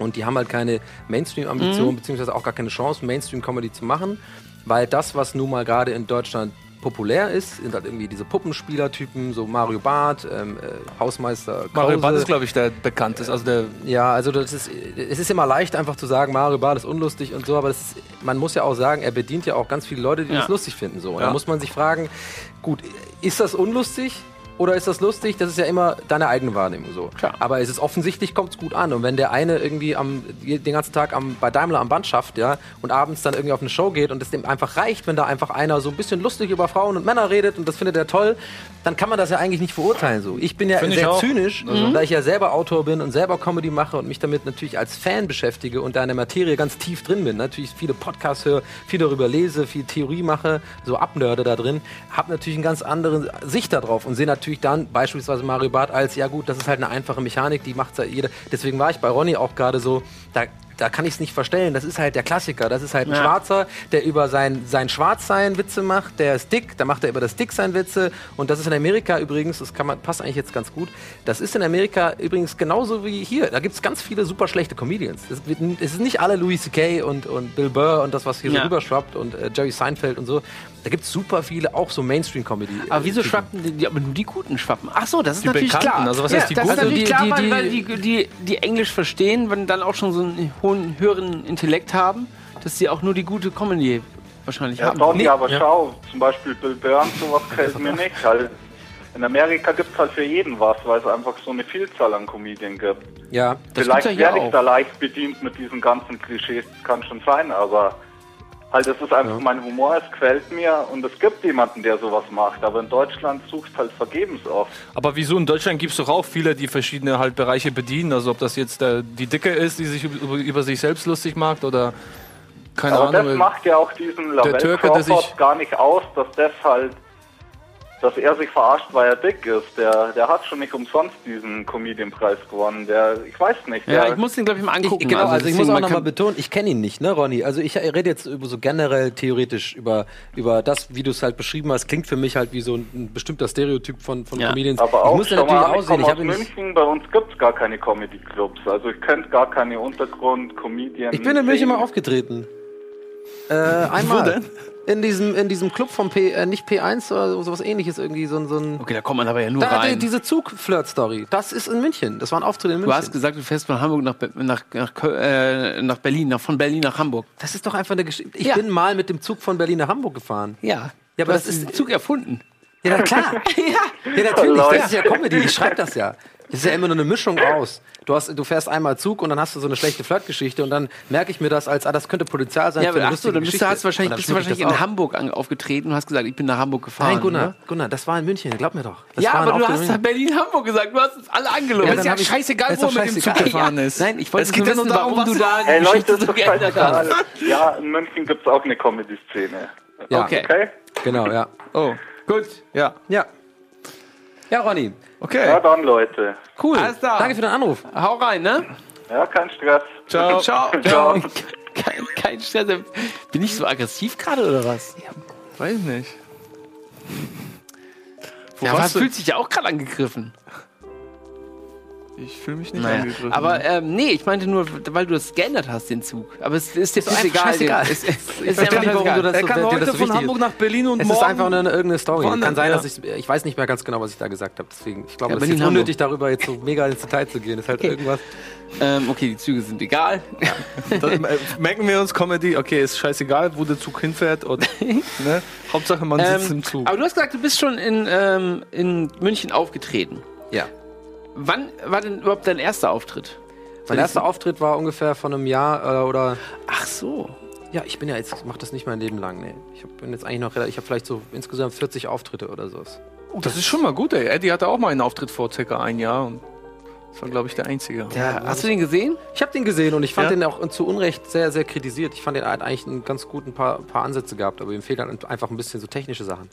C: Und die haben halt keine Mainstream-Ambition, beziehungsweise auch gar keine Chance, Mainstream-Comedy zu machen, weil das, was nun mal gerade in Deutschland populär ist, sind halt irgendwie diese Puppenspielertypen, so Mario Barth, ähm, äh, Hausmeister
B: Mario
C: Krause.
B: Barth ist, glaube ich, der bekannt ist. Also der
C: Ja, also das ist, es ist immer leicht einfach zu sagen, Mario Barth ist unlustig und so, aber ist, man muss ja auch sagen, er bedient ja auch ganz viele Leute, die
A: Ja.
C: das lustig finden. So. Und
B: Ja.
C: da muss man sich fragen, gut, ist das unlustig? Oder ist das lustig? Das ist ja immer deine eigene Wahrnehmung so.
A: Klar.
C: Aber es ist offensichtlich, kommt es gut an. Und wenn der eine irgendwie am, den ganzen Tag am, bei Daimler am Band schafft, ja, und abends dann irgendwie auf eine Show geht und es dem einfach reicht, wenn da einfach einer so ein bisschen lustig über Frauen und Männer redet und das findet er toll, dann kann man das ja eigentlich nicht verurteilen. So. Ich bin ja
B: Finde ich
C: sehr zynisch, da ich ja selber Autor bin und selber Comedy mache und mich damit natürlich als Fan beschäftige und da in der Materie ganz tief drin bin. Natürlich viele Podcasts höre, viel darüber lese, viel Theorie mache, so abnörde da drin, habe natürlich eine ganz andere Sicht darauf und sehe natürlich dann beispielsweise Mario Barth als, ja gut, das ist halt eine einfache Mechanik, die macht ja jeder. Deswegen war ich bei Ronny auch gerade so, da da kann ich es nicht verstellen. Das ist halt der Klassiker. Das ist halt ein
A: Ja.
C: Schwarzer, der über sein, sein Schwarzsein Witze macht. Der ist dick, da macht er über das Dicksein Witze. Und das ist in Amerika übrigens, das kann man, passt eigentlich jetzt ganz gut. Das ist in Amerika übrigens genauso wie hier. Da gibt es ganz viele super schlechte Comedians. Es, es ist nicht alle Louis C.K. Und, und Bill Burr und das, was hier
A: Ja.
C: so rüberschwappt und äh, Jerry Seinfeld und so. Da gibt es super viele, auch so Mainstream-Comedy.
A: Aber wieso schwappen die, die- aber nur die Guten schwappen? Ach so, das ist
B: Die
A: natürlich
B: Bekannten,
A: klar.
B: also was
A: ja,
B: heißt die
A: das
B: Guten?
A: ist natürlich
C: Also die-
A: klar,
C: die-
A: weil, weil die, die, die Englisch verstehen, wenn dann auch schon so einen hohen, höheren Intellekt haben, dass sie auch nur die gute Comedy wahrscheinlich
D: Ja,
A: haben.
D: Donny,
A: Nee,
D: aber schau, zum Beispiel Bill Burr und sowas gefällt mir nicht. Halt, in Amerika gibt es halt für jeden was, weil es einfach so eine Vielzahl an Comedien gibt.
C: Ja,
A: Das
D: Vielleicht
A: ja
D: werde ich da leicht bedient mit diesen ganzen Klischees, kann schon sein, aber halt, das ist einfach mein Humor, es gefällt mir und es gibt jemanden, der sowas macht, aber in Deutschland suchst halt vergebens oft.
B: Aber wieso in Deutschland gibt es doch auch viele, die verschiedene halt Bereiche bedienen. Also ob das jetzt der, die Dicke ist, die sich über, über sich selbst lustig macht oder keine
D: Aber das
B: Ahnung.
D: macht ja auch diesen Lavelle
B: Türke, der
D: Crawford
B: sich-
D: gar nicht aus, dass das halt, dass er sich verarscht, weil er dick ist. Der, der hat schon nicht umsonst diesen Comedian-Preis gewonnen. Der, ich weiß nicht.
A: ja, ich muss den, glaube ich, mal
C: Ich,
A: angucken.
C: genau, also, ich
A: deswegen,
C: muss auch nochmal betonen, ich kenne ihn nicht, ne, Ronny? Also ich rede jetzt über so generell theoretisch über, über das, wie du es halt beschrieben hast, klingt für mich halt wie so ein, ein bestimmter Stereotyp von, von
A: Ja.
C: Comedians.
D: aber
C: ich
D: auch
C: muss ja
D: schon
C: natürlich
D: mal, ich
C: aussehen,
D: komme
C: ich
D: aus
C: habe ihn nicht.
D: München, bei uns gibt's gar keine Comedy-Clubs. Also ich könnte gar keine Untergrund-Comedian.
C: Ich bin in München mal aufgetreten. Äh, einmal.
B: denn?
C: In diesem, in diesem Club vom P, äh, nicht P1 oder sowas ähnliches irgendwie, so, ein- so ein.
A: Okay, da kommt man aber ja nur
C: Da, die,
A: rein.
C: diese Zug-Flirt-Story, das ist in München. Das war ein Auftritt in
A: Du
C: München.
A: hast gesagt, du fährst von Hamburg nach, Be- nach, nach, Kö- äh, nach Berlin, nach, von Berlin nach Hamburg.
C: das ist doch einfach eine Geschichte. Ich
A: Ja.
C: bin mal mit dem Zug von Berlin nach Hamburg gefahren.
A: Ja.
C: Ja, aber das
A: ist Zug erfunden.
C: Ja, na klar. ja. ja, natürlich. Das ist ja Comedy. Ich schreibe das ja. Das ist ja immer nur eine Mischung aus. Du, hast, du fährst einmal Zug und dann hast du so eine schlechte Flirtgeschichte und dann merke ich mir das als, ah, das könnte Potenzial sein
A: Ja,
C: für
A: aber
C: eine
A: ach so, dann bist
C: Geschichte.
A: du, hast wahrscheinlich, bist du wahrscheinlich in
C: auf.
A: Hamburg an, aufgetreten und hast gesagt, ich bin nach Hamburg gefahren.
C: Nein, Gunnar,
A: Ne?
C: Gunnar, das war in München, glaub mir doch. Das
A: Ja, aber du hast. Berlin-Hamburg gesagt, du hast uns alle angelogen.
C: Ja,
B: ist ja scheißegal, wo er mit dem Zug gefahren ist.
A: Nein, ich wollte
B: Es
A: nur
B: geht ja nur
A: wissen,
B: darum,
A: warum du da die
D: Leute,
A: so geändert hast.
D: Ja, in München gibt es auch eine Comedy-Szene.
C: Ja,
A: Okay.
D: Okay?
C: genau, ja.
B: Oh, gut. Ja.
C: Ja. Ja, Ronny,
B: Okay.
D: Ja, dann Leute.
C: cool.
A: Alles klar.
C: Danke für den Anruf.
A: Hau rein, ne?
D: Ja, kein Stress.
B: Ciao.
A: Ciao.
D: Ciao.
A: Kein, kein Stress. Bin ich so aggressiv gerade oder was?
B: Weiß nicht. Wo
A: Ja, was fühlt sich ja auch gerade angegriffen.
B: Ich fühle mich nicht
A: Naja.
B: angegriffen.
A: Aber ähm, nee, ich meinte nur, weil du das geändert hast, den Zug. Aber es ist dir
C: doch
A: ist
C: einfach
A: egal.
C: scheißegal.
A: Es, es, es
C: Ich
A: ist einfach
C: nicht, warum du
A: egal.
C: das
B: er
C: so,
B: kann
C: dir
B: heute
C: das so
B: von Hamburg
C: ist.
B: nach Berlin und
C: Es
B: morgen
C: ist einfach eine, irgendeine Story.
B: Woanders,
C: Kann sein,
B: ja.
C: dass ich, ich weiß nicht mehr ganz genau, was ich da gesagt habe. Deswegen, ich glaube,
A: Ja,
C: es ist unnötig, darüber jetzt so mega ins Detail zu gehen. Es ist halt irgendwas.
A: Ähm, okay, die Züge sind egal.
B: Dann äh, merken wir uns Comedy, okay, ist scheißegal, wo der Zug hinfährt. Und, ne? Hauptsache, man sitzt
A: Ähm,
B: im Zug.
A: aber du hast gesagt, du bist schon in, ähm, in München aufgetreten.
C: Ja.
A: Wann war denn überhaupt dein erster Auftritt?
C: Mein erster Auftritt war ungefähr von einem Jahr äh, oder.
A: Ach so.
C: Ja, ich bin ja jetzt, ich mache das nicht mein Leben lang, nee. Ich hab, bin jetzt eigentlich noch, rela- ich habe vielleicht so insgesamt 40 Auftritte oder sowas.
B: Oh, das ist schon mal gut, ey. Eddie hatte auch mal einen Auftritt vor circa ein Jahr. Und das war, glaube ich, der einzige.
A: Ja, hast du den gesehen?
C: Ich habe den gesehen und ich fand
B: Ja?
C: den auch zu Unrecht sehr, sehr kritisiert. Ich fand, den hat eigentlich einen ganz guten paar, paar Ansätze gehabt, aber ihm fehlen halt einfach ein bisschen so technische Sachen.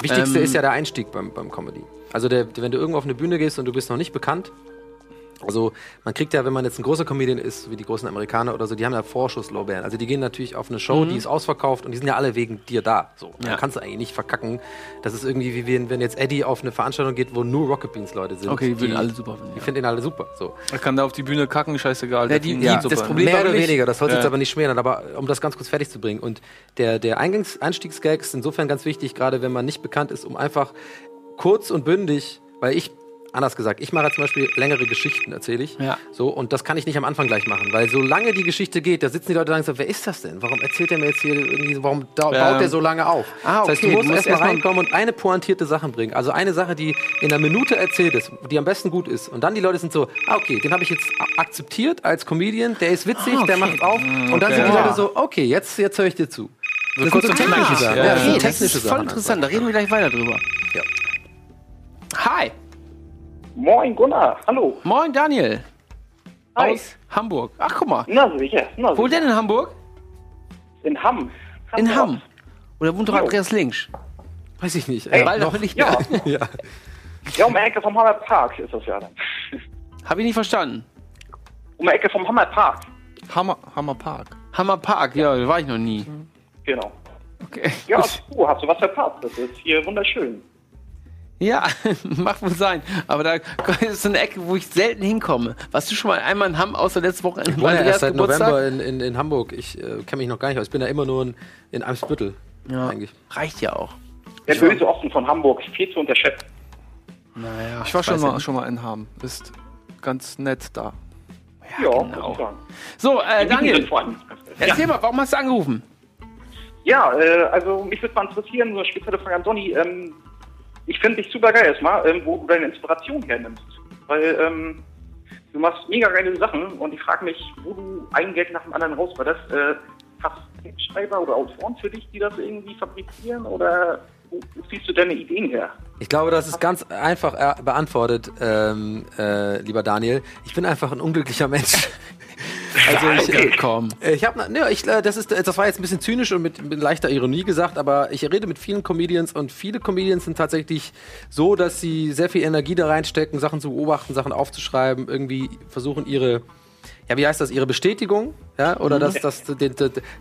C: Wichtigste
A: Ähm.
C: ist ja der Einstieg beim, beim Comedy. Also der, wenn du irgendwo auf eine Bühne gehst und du bist noch nicht bekannt, also man kriegt ja, wenn man jetzt ein großer Comedian ist, wie die großen Amerikaner oder so, die haben ja Vorschusslorbeeren. Also die gehen natürlich auf eine Show, die ist ausverkauft und die sind ja alle wegen dir da. So,
A: Ja.
C: da kannst du eigentlich nicht verkacken. Das ist irgendwie wie wenn, wenn jetzt Eddie auf eine Veranstaltung geht, wo nur Rocket Beans Leute sind.
A: Okay, die würden alle super finden.
C: Die finden ihn alle super. So.
B: Er kann da auf die Bühne kacken, scheißegal. der
A: die- die- das
B: super.
A: Problem-
C: Mehr
A: war
C: oder
A: nicht-
C: weniger, das soll
B: Ja.
C: jetzt aber nicht schmälern, aber um das ganz kurz fertig zu bringen. Und der, der Eingangs Einstiegsgag ist insofern ganz wichtig, gerade wenn man nicht bekannt ist, um einfach kurz und bündig, weil ich, anders gesagt, ich mache zum Beispiel längere Geschichten, erzähle ich.
A: Ja.
C: So, und das kann ich nicht am Anfang gleich machen, weil solange die Geschichte geht, da sitzen die Leute so, wer ist das denn? Warum erzählt er mir jetzt hier irgendwie, so- warum da,
B: Ja.
C: baut der so lange auf?
A: Ah,
C: Das heißt, du
A: okay,
C: musst
A: musst
C: erstmal
A: erstmal-
C: reinkommen und eine pointierte Sache bringen. Also eine Sache, die in einer Minute erzählt ist, die am besten gut ist. Und dann die Leute sind so, ah, okay, den habe ich jetzt akzeptiert als Comedian, der ist witzig, der macht auf. Und dann sind die
A: Ah, okay.
C: Leute so, okay, jetzt, jetzt höre ich dir zu. Das
B: kurz
C: sind so technische. Sachen.
B: Ja,
A: Okay, das ist voll
C: Sachen.
A: interessant. Da reden wir gleich weiter drüber. Hi.
E: Moin Gunnar, hallo.
A: Moin, Daniel.
E: Hi.
A: Aus Hamburg. Ach, guck mal.
E: Na sicher, na
A: Wo
E: sicher.
A: denn in Hamburg?
E: In Hamm.
A: In Hamm. Oder wohnt doch. Andreas Links?
C: Weiß ich nicht.
E: Ey,
C: Äh,
A: Weil nicht
E: Ja,
C: ja.
E: ja, um die Ecke vom Hammer Park ist das ja dann.
A: Hab ich nicht verstanden.
E: Um die Ecke vom Hammer Park.
B: Hammer, Hammer Park.
A: Hammer Park, ja, da war ich noch nie.
E: Genau.
A: Okay.
E: Ja, du hast du was verpasst. Das ist hier wunderschön.
A: Ja, mag wohl sein. Aber da ist so eine Ecke, wo ich selten hinkomme. Warst du schon mal einmal in Hamm, außer letzte Woche
C: Ich
A: in
C: wohne ja erst seit
A: Geburtstag?
C: November in, in, in Hamburg. Ich äh, kenne mich noch gar nicht aus. Ich bin da immer nur in, in Eimsbüttel.
A: Ja,
C: Eigentlich.
A: reicht ja auch.
E: Der böse Osten von Hamburg, viel zu unterschätzen.
A: Naja,
B: Ich war schon mal,
A: ja
B: schon mal in Hamm. Ist ganz nett da.
E: Ja,
A: genau.
E: muss ich sagen.
A: So, äh, Daniel, erzähl mal, warum hast du angerufen?
E: Ja, äh, also mich würde mal interessieren, so eine spezielle Frage an Donny. Ähm, ich finde dich super geil erstmal, ähm, wo du deine Inspiration hernimmst. Weil ähm, du machst mega geile Sachen und ich frage mich, wo du ein Geld nach dem anderen rausballerst. Äh, hast du Schreiber oder Autoren für dich, die das irgendwie fabrizieren oder wo, wo ziehst du deine Ideen her?
C: Ich glaube, das ist ganz einfach äh, beantwortet, ähm, äh, lieber Daniel. Ich bin einfach ein unglücklicher Mensch. Also ich, äh,
A: Komm.
C: ich habe, ne, ich, äh, das ist, das war jetzt ein bisschen zynisch und mit, mit leichter Ironie gesagt, aber ich rede mit vielen Comedians und viele Comedians sind tatsächlich so, dass sie sehr viel Energie da reinstecken, Sachen zu beobachten, Sachen aufzuschreiben, irgendwie versuchen ihre, ja, wie heißt das, ihre Bestätigung, ja, oder das, das, die,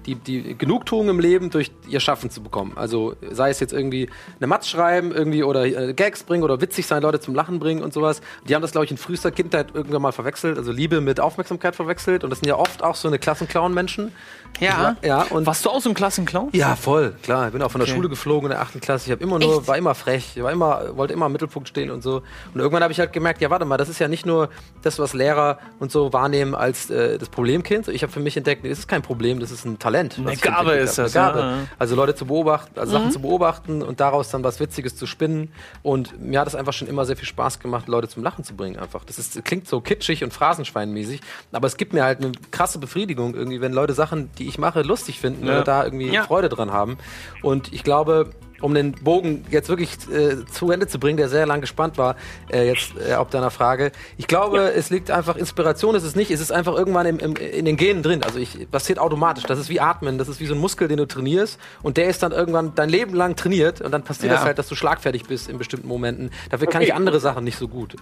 C: die, die, Genugtuung im Leben durch ihr Schaffen zu bekommen. Also sei es jetzt irgendwie eine Matz schreiben, irgendwie oder äh, Gags bringen oder witzig sein, Leute zum Lachen bringen und sowas. Die haben das, glaube ich, in frühester Kindheit irgendwann mal verwechselt, also Liebe mit Aufmerksamkeit verwechselt und das sind ja oft auch so eine Klassenclown-Menschen.
A: Ja.
C: Ja, und
B: Warst du aus dem Klassenclown?
C: ja, voll, klar. Ich bin auch von der
B: Okay.
C: Schule geflogen in der achten Klasse. Ich habe immer nur,
A: Echt?
C: war immer frech, war immer, wollte immer im Mittelpunkt stehen und so. Und irgendwann habe ich halt gemerkt, ja, warte mal, das ist ja nicht nur das, was Lehrer und so wahrnehmen als als äh, das Problemkind. Ich habe für mich entdeckt, das ist kein Problem, das ist ein Talent.
B: Eine Gabe ist das,
C: Eine Gabe.
B: ja.
C: Also Leute zu beobachten, also Sachen zu beobachten und daraus dann was Witziges zu spinnen. Und mir hat es einfach schon immer sehr viel Spaß gemacht, Leute zum Lachen zu bringen. Einfach. Das ist, klingt so kitschig und phrasenschweinmäßig, aber es gibt mir halt eine krasse Befriedigung irgendwie, wenn Leute Sachen, die ich mache, lustig finden
B: Ja.
C: oder da irgendwie
A: Ja.
C: Freude dran haben. Und ich glaube, um den Bogen jetzt wirklich äh, zu Ende zu bringen, der sehr lang gespannt war, äh, jetzt äh, auf deiner Frage. Ich glaube, es liegt einfach, Inspiration ist es nicht, es ist einfach irgendwann im, im, in den Genen drin. Also ich passiert automatisch. Das ist wie Atmen, das ist wie so ein Muskel, den du trainierst und der ist dann irgendwann dein Leben lang trainiert und dann passiert
A: Ja.
C: das halt, dass du schlagfertig bist in bestimmten Momenten. Dafür kann
E: Okay.
C: ich andere Sachen nicht so gut.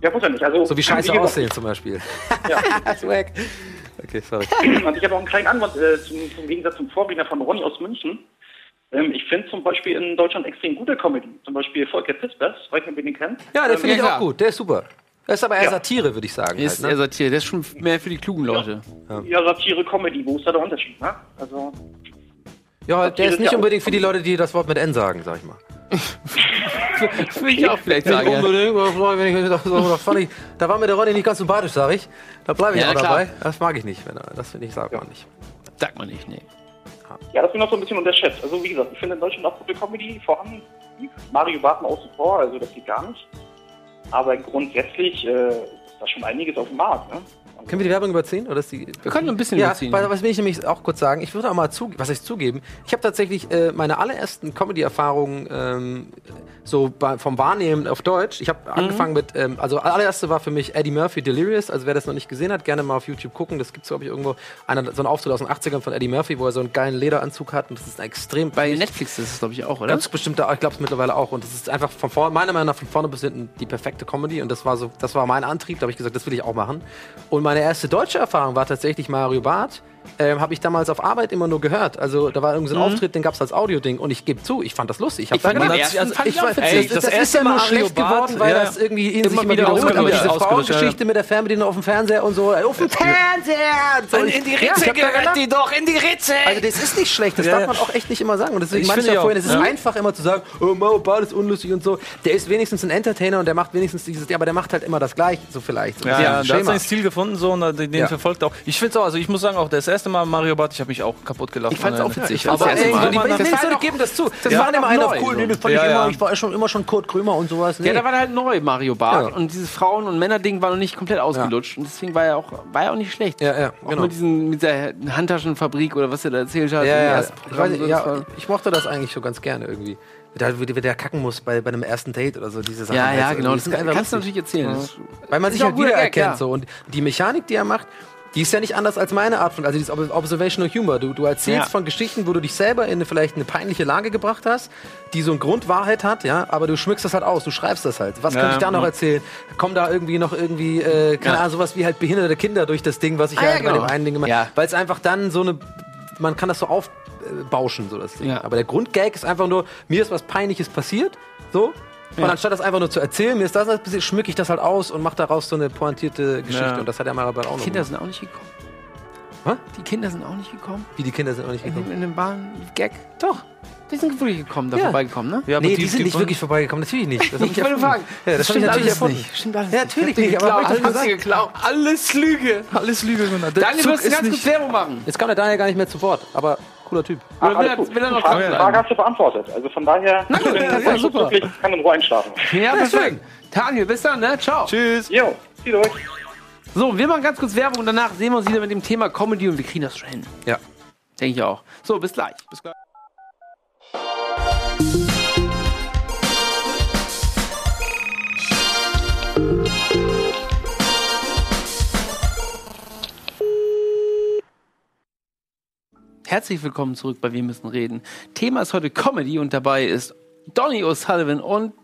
E: Ja, muss ja nicht. Also,
C: So wie scheiße aussehen zum Beispiel.
E: Ja.
C: Swag. Okay, sorry.
E: Und ich habe auch einen kleinen Antwort äh, zum, zum Gegensatz zum Vorredner von Ronny aus München. Ähm, ich finde zum Beispiel in Deutschland extrem gute Comedy. Zum Beispiel Volker Pispers, weiß nicht, ob ihr den kennt.
C: Ja, der finde
A: ja,
C: ich auch gut, der ist super. Das ist aber eher
E: Ja.
C: Satire, würde ich sagen.
A: Ist
C: halt, ne?
A: Satire, der ist schon mehr für die klugen Leute.
E: Ja, Satire, Comedy, wo ist da der Unterschied? Ne? Also,
C: Ja, der
E: Satire
C: ist
E: ist
C: nicht
E: ja-
C: unbedingt für die Leute, die das Wort mit N sagen, sag ich mal.
A: Das würde ich auch vielleicht sagen. Ja.
C: Unbedingt, wenn ich das, das fand ich, da war mir der Ronny nicht ganz sympathisch, sag ich. Da bleibe ich
A: Ja,
C: auch
A: klar.
C: dabei. Das mag ich nicht, wenn er, das finde ich, sagt man nicht.
A: Sagt man nicht, nee.
E: Ja, das wird noch so ein bisschen unterschätzt. Also, wie gesagt, ich finde in Deutschland auch gute Comedy vorhanden. Mario Barton außen vor, also das geht gar nicht. Aber grundsätzlich äh, ist da schon einiges auf dem Markt. Ne?
C: Können wir die Werbung überziehen? Oder ist die,
A: Wir können ein bisschen
C: ja,
A: überziehen.
C: was will ich nämlich auch kurz sagen? Ich würde auch mal zu, was heißt zugeben? Ich habe tatsächlich äh, meine allerersten Comedy-Erfahrungen ähm, so bei, vom Wahrnehmen auf Deutsch. Ich habe
A: Mhm.
C: angefangen mit, ähm, also allererste war für mich Eddie Murphy Delirious. Also wer das noch nicht gesehen hat, gerne mal auf YouTube gucken. Das gibt es, glaube ich, irgendwo. Einer, so ein Auftritt aus den 80ern von Eddie Murphy, wo er so einen geilen Lederanzug hat. Und das ist ein extrem
A: Bei Netflix ist es, glaube ich, auch, oder?
C: Ganz bestimmt, ich glaube es mittlerweile auch. Und das ist einfach von vorne, meiner Meinung nach von vorne bis hinten die perfekte Comedy. Und das war so, das war mein Antrieb. Da habe ich gesagt, das will ich auch machen. Und meine erste deutsche Erfahrung war tatsächlich Mario Barth. Ähm, habe ich damals auf Arbeit immer nur gehört. Also da war irgendwie so ein Auftritt, den gab es als Audio-Ding. Und ich gebe zu, ich fand das lustig. Ich habe da
A: fand
C: gedacht,
A: fand ich
C: weiß-
A: witzig.
B: Ey,
C: das,
B: das
C: das, ist ja nur
B: Mario
C: schlecht
B: Barth,
C: geworden, weil
B: ja.
C: das irgendwie in
B: Immer
C: sich immer
B: wieder
C: wiederholt. Aber diese Frauengeschichte mit der Fernbedienung auf dem Fernseher und so. Auf dem Fernseher! Und so.
B: In die
C: Ja,
B: Ritze
C: da
B: gehört die doch, in die Ritze!
C: also das ist nicht schlecht, das
B: Ja,
C: darf
B: ja.
C: man auch echt nicht immer sagen. Und deswegen meinte ich ja
B: ja
C: vorhin, es ist
B: ja.
C: einfach immer zu sagen, oh, Mao Bart ist unlustig und so. Der ist wenigstens ein Entertainer und der macht wenigstens dieses, ja, aber der macht halt immer das Gleiche, so vielleicht.
B: Ja, ja, der hat seinen Stil gefunden so und den
C: Ja.
B: verfolgt auch. Ich finde auch, also ich muss sagen, auch das erste Mal Mario Bart, ich habe mich auch kaputt gelacht.
A: Ich fand's
B: von
A: auch
B: der-
A: witzig.
B: Ich
A: Ja,
B: fand's
C: Aber
A: das
C: ey,
A: Mal. war
C: war
A: doch-
C: geben das zu. Das
A: war
C: waren immer einer cool,
A: so.
C: nee, das fand
B: Ja,
C: ich immer,
B: ja.
C: ich war ja schon immer schon Kurt Krömer und sowas. Nee.
A: Ja, da war halt neu, Mario Barth.
C: Ja.
A: Und dieses Frauen- und Männerding war noch nicht komplett ausgelutscht. Und deswegen war er auch, war er auch nicht schlecht.
C: Ja, ja,
A: Auch
C: genau.
A: mit, diesen, mit dieser Handtaschenfabrik oder was er da erzählt hat.
C: ja, ja.
A: ersten
C: Ich,
A: Programm.
C: weiß,
A: So,
C: ja,
A: war-
C: ich mochte das eigentlich schon ganz gerne irgendwie. Da, wie der kacken muss bei, bei einem ersten Date oder so, diese Sachen.
A: ja,
C: halt
A: ja,
C: so.
A: genau. Das kann, kannst du natürlich erzählen. Ist-
C: Weil man sich
A: auch
C: halt wiedererkennt.
A: Ja.
C: so. Und die Mechanik, die er macht, die ist ja nicht anders als meine Art von, also dieses Ob- Observational Humor. Du, du erzählst
A: Ja.
C: von Geschichten, wo du dich selber in eine, vielleicht eine peinliche Lage gebracht hast, die so eine Grundwahrheit hat, ja, aber du schmückst das halt aus, du schreibst das halt. Was
B: Ja,
C: kann ich da noch erzählen? Kommen da irgendwie noch irgendwie, äh, keine. Ahnung, sowas wie halt behinderte Kinder durch das Ding, was ich
A: Ah,
C: ja,
A: ja,
C: bei
A: genau.
C: dem einen Ding immer,
A: Ja.
C: weil es einfach dann so eine, man kann das so aufbauschen, so das Ding.
A: Ja.
C: Aber der Grundgag ist einfach nur, mir ist was Peinliches passiert, so, und anstatt das einfach nur zu erzählen, mir ist das passiert, schmücke ich das halt aus und mache daraus so eine pointierte Geschichte. Und das hat der Marabel auch noch.
A: Kinder sind auch nicht gekommen.
C: Hä?
A: Die Kinder sind auch nicht gekommen.
C: Wie die Kinder sind auch nicht
A: In,
C: gekommen.
A: dem- in dem Bahn-Gag.
C: Doch.
A: Die sind wirklich gekommen, da
C: Ja.
A: vorbeigekommen, ne?
B: Ja,
C: nee, die, sind nicht wirklich vorbeigekommen. Natürlich nicht. Das
A: Ich wollte fragen.
C: Ja, das,
A: stimmt
C: natürlich
A: alles
C: erfunden.
A: nicht. Stimmt alles
C: Ja,
A: nicht.
C: natürlich
A: dir
C: nicht, aber
A: Alles
C: gesagt.
A: geklaut.
B: Alles Lüge, alles Lüge. Gunnar.
A: Daniel, du musst ganz kurz
B: nicht-
A: Werbung machen.
C: Jetzt kam der Daniel gar nicht mehr zu Wort, aber cooler Typ.
E: Ach,
A: will
E: alles
A: er-
E: gut.
A: will er noch
E: Die Frage, Frage hast du beantwortet. Also von daher, ich bin
C: ja,
E: ja,
C: super.
E: wirklich, kann in Ruhe einschlafen.
A: Ja, perfekt. Daniel, bis dann, ne? Ciao.
B: Tschüss.
E: Jo, zieh durch.
A: So, wir machen ganz kurz Werbung und danach sehen wir uns wieder mit dem Thema Comedy und wir kriegen das schon hin.
C: Ja.
A: Denke ich auch. So, bis gleich. Bis gleich. Herzlich willkommen zurück bei Wir müssen reden. Thema ist heute Comedy und dabei ist Donny O'Sullivan und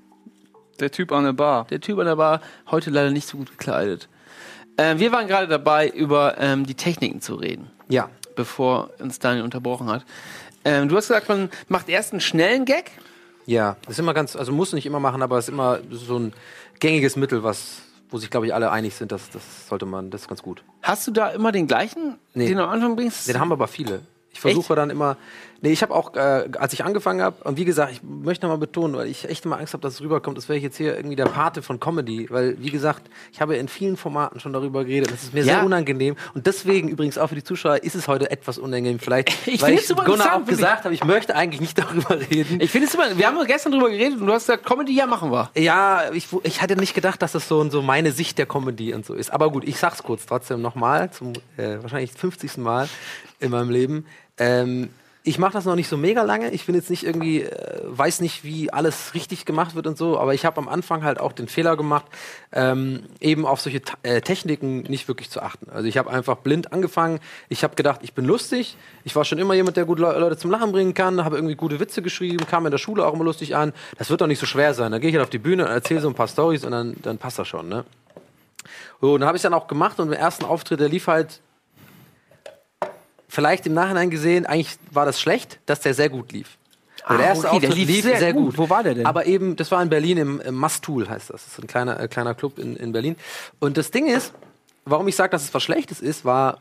B: Der Typ an der Bar.
A: der Typ an der Bar, heute leider nicht so gut gekleidet. Äh, wir waren gerade dabei, über ähm, die Techniken zu reden,
C: Ja.
A: bevor uns Daniel unterbrochen hat. Ähm, du hast gesagt, man macht erst einen schnellen Gag.
C: Ja. Das ist immer ganz, also muss nicht immer machen, aber es ist immer so ein gängiges Mittel, was, wo sich, glaube ich, alle einig sind, dass das sollte man, das ist ganz gut.
A: Hast du da immer den gleichen,
C: Nee.
A: den du am Anfang bringst?
C: Den haben aber viele. Ich versuche dann immer. Nee, ich habe auch, äh, als ich angefangen habe, und wie gesagt, ich möchte nochmal betonen, weil ich echt immer Angst habe, dass es rüberkommt, das wäre ich jetzt hier irgendwie der Pate von Comedy. Weil, wie gesagt, ich habe in vielen Formaten schon darüber geredet. Das ist mir
A: Ja.
C: sehr unangenehm. Und deswegen übrigens auch für die Zuschauer ist es heute etwas unangenehm. Vielleicht,
A: Ich
C: weil ich Gunnar auch gesagt habe, ich möchte eigentlich nicht darüber reden.
A: Ich finde es immer, wir haben gestern drüber geredet und du hast gesagt, Comedy, ja, machen wir.
C: Ja, ich, ich hatte nicht gedacht, dass das so, so meine Sicht der Comedy und so ist. Aber gut, ich sag's kurz trotzdem nochmal, zum äh, wahrscheinlich 50. Mal in meinem Leben. Ähm, ich mache das noch nicht so mega lange. Ich bin jetzt nicht irgendwie, äh, weiß nicht, wie alles richtig gemacht wird und so, aber ich habe am Anfang halt auch den Fehler gemacht, ähm, eben auf solche äh, Techniken nicht wirklich zu achten. Also ich habe einfach blind angefangen. Ich habe gedacht, ich bin lustig. Ich war schon immer jemand, der gut Le Leute zum Lachen bringen kann, habe irgendwie gute Witze geschrieben, kam in der Schule auch immer lustig an. Das wird doch nicht so schwer sein. Dann gehe ich halt auf die Bühne und erzähle so ein paar Stories und dann, dann passt das schon, ne? So, und dann habe ich dann auch gemacht und im ersten Auftritt, der lief halt vielleicht im Nachhinein gesehen, eigentlich war das schlecht, dass der sehr gut lief.
A: Ah,
C: der erste
A: okay,
C: Auftritt
A: lief sehr gut. Wo war der denn?
C: Aber eben, das war in Berlin im, im Mastool, heißt das. Das ist ein kleiner, äh, kleiner Club in, in Berlin. Und das Ding ist, warum ich sage, dass es was Schlechtes ist, war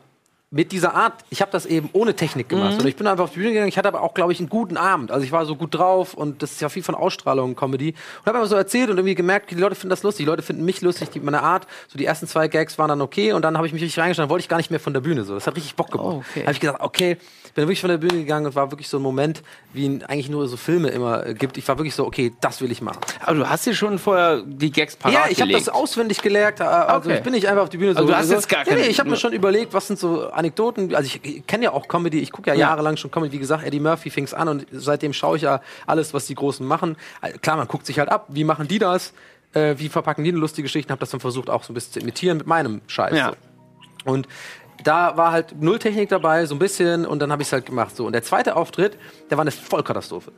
C: mit dieser Art, ich habe das eben ohne Technik gemacht.
A: Mhm.
C: Und ich bin einfach auf die Bühne gegangen. Ich hatte aber auch, glaube ich, einen guten Abend. Also ich war so gut drauf und das ist ja viel von Ausstrahlung, Comedy. Und habe einfach so erzählt und irgendwie gemerkt, die Leute finden das lustig. Die Leute finden mich lustig, die, meine Art. So die ersten zwei Gags waren dann okay und dann habe ich mich richtig reingestellt. Dann wollte ich gar nicht mehr von der Bühne. So, das hat richtig Bock gemacht.
A: Oh, okay.
C: Habe ich gesagt, okay, bin wirklich von der Bühne gegangen und war wirklich so ein Moment, wie ihn eigentlich nur so Filme immer äh, gibt. Ich war wirklich so, okay, das will ich machen.
A: Aber du hast dir schon vorher die Gags parat
C: Ja, ich habe das auswendig gelernt. äh, Also
A: Okay.
C: ich bin nicht einfach auf die Bühne so.
A: Also du hast
C: so,
A: jetzt gar
C: nee, nee,
A: keine-
C: Ich habe mir schon überlegt, was sind so Anekdoten. Also ich, kenne ja auch Comedy. Ich gucke ja,
A: Ja.
C: jahrelang schon Comedy. Wie gesagt, Eddie Murphy fing's an und seitdem schaue ich ja alles, was die Großen machen. Äh, Klar, man guckt sich halt ab. Wie machen die das? Äh, wie verpacken die eine lustige Geschichten? Habe das dann versucht auch so ein bisschen zu imitieren mit meinem Scheiß.
A: Ja.
C: So. Und da war halt null Technik dabei, so ein bisschen, und dann habe ich es halt gemacht. So. Und der zweite Auftritt, der war eine Vollkatastrophe.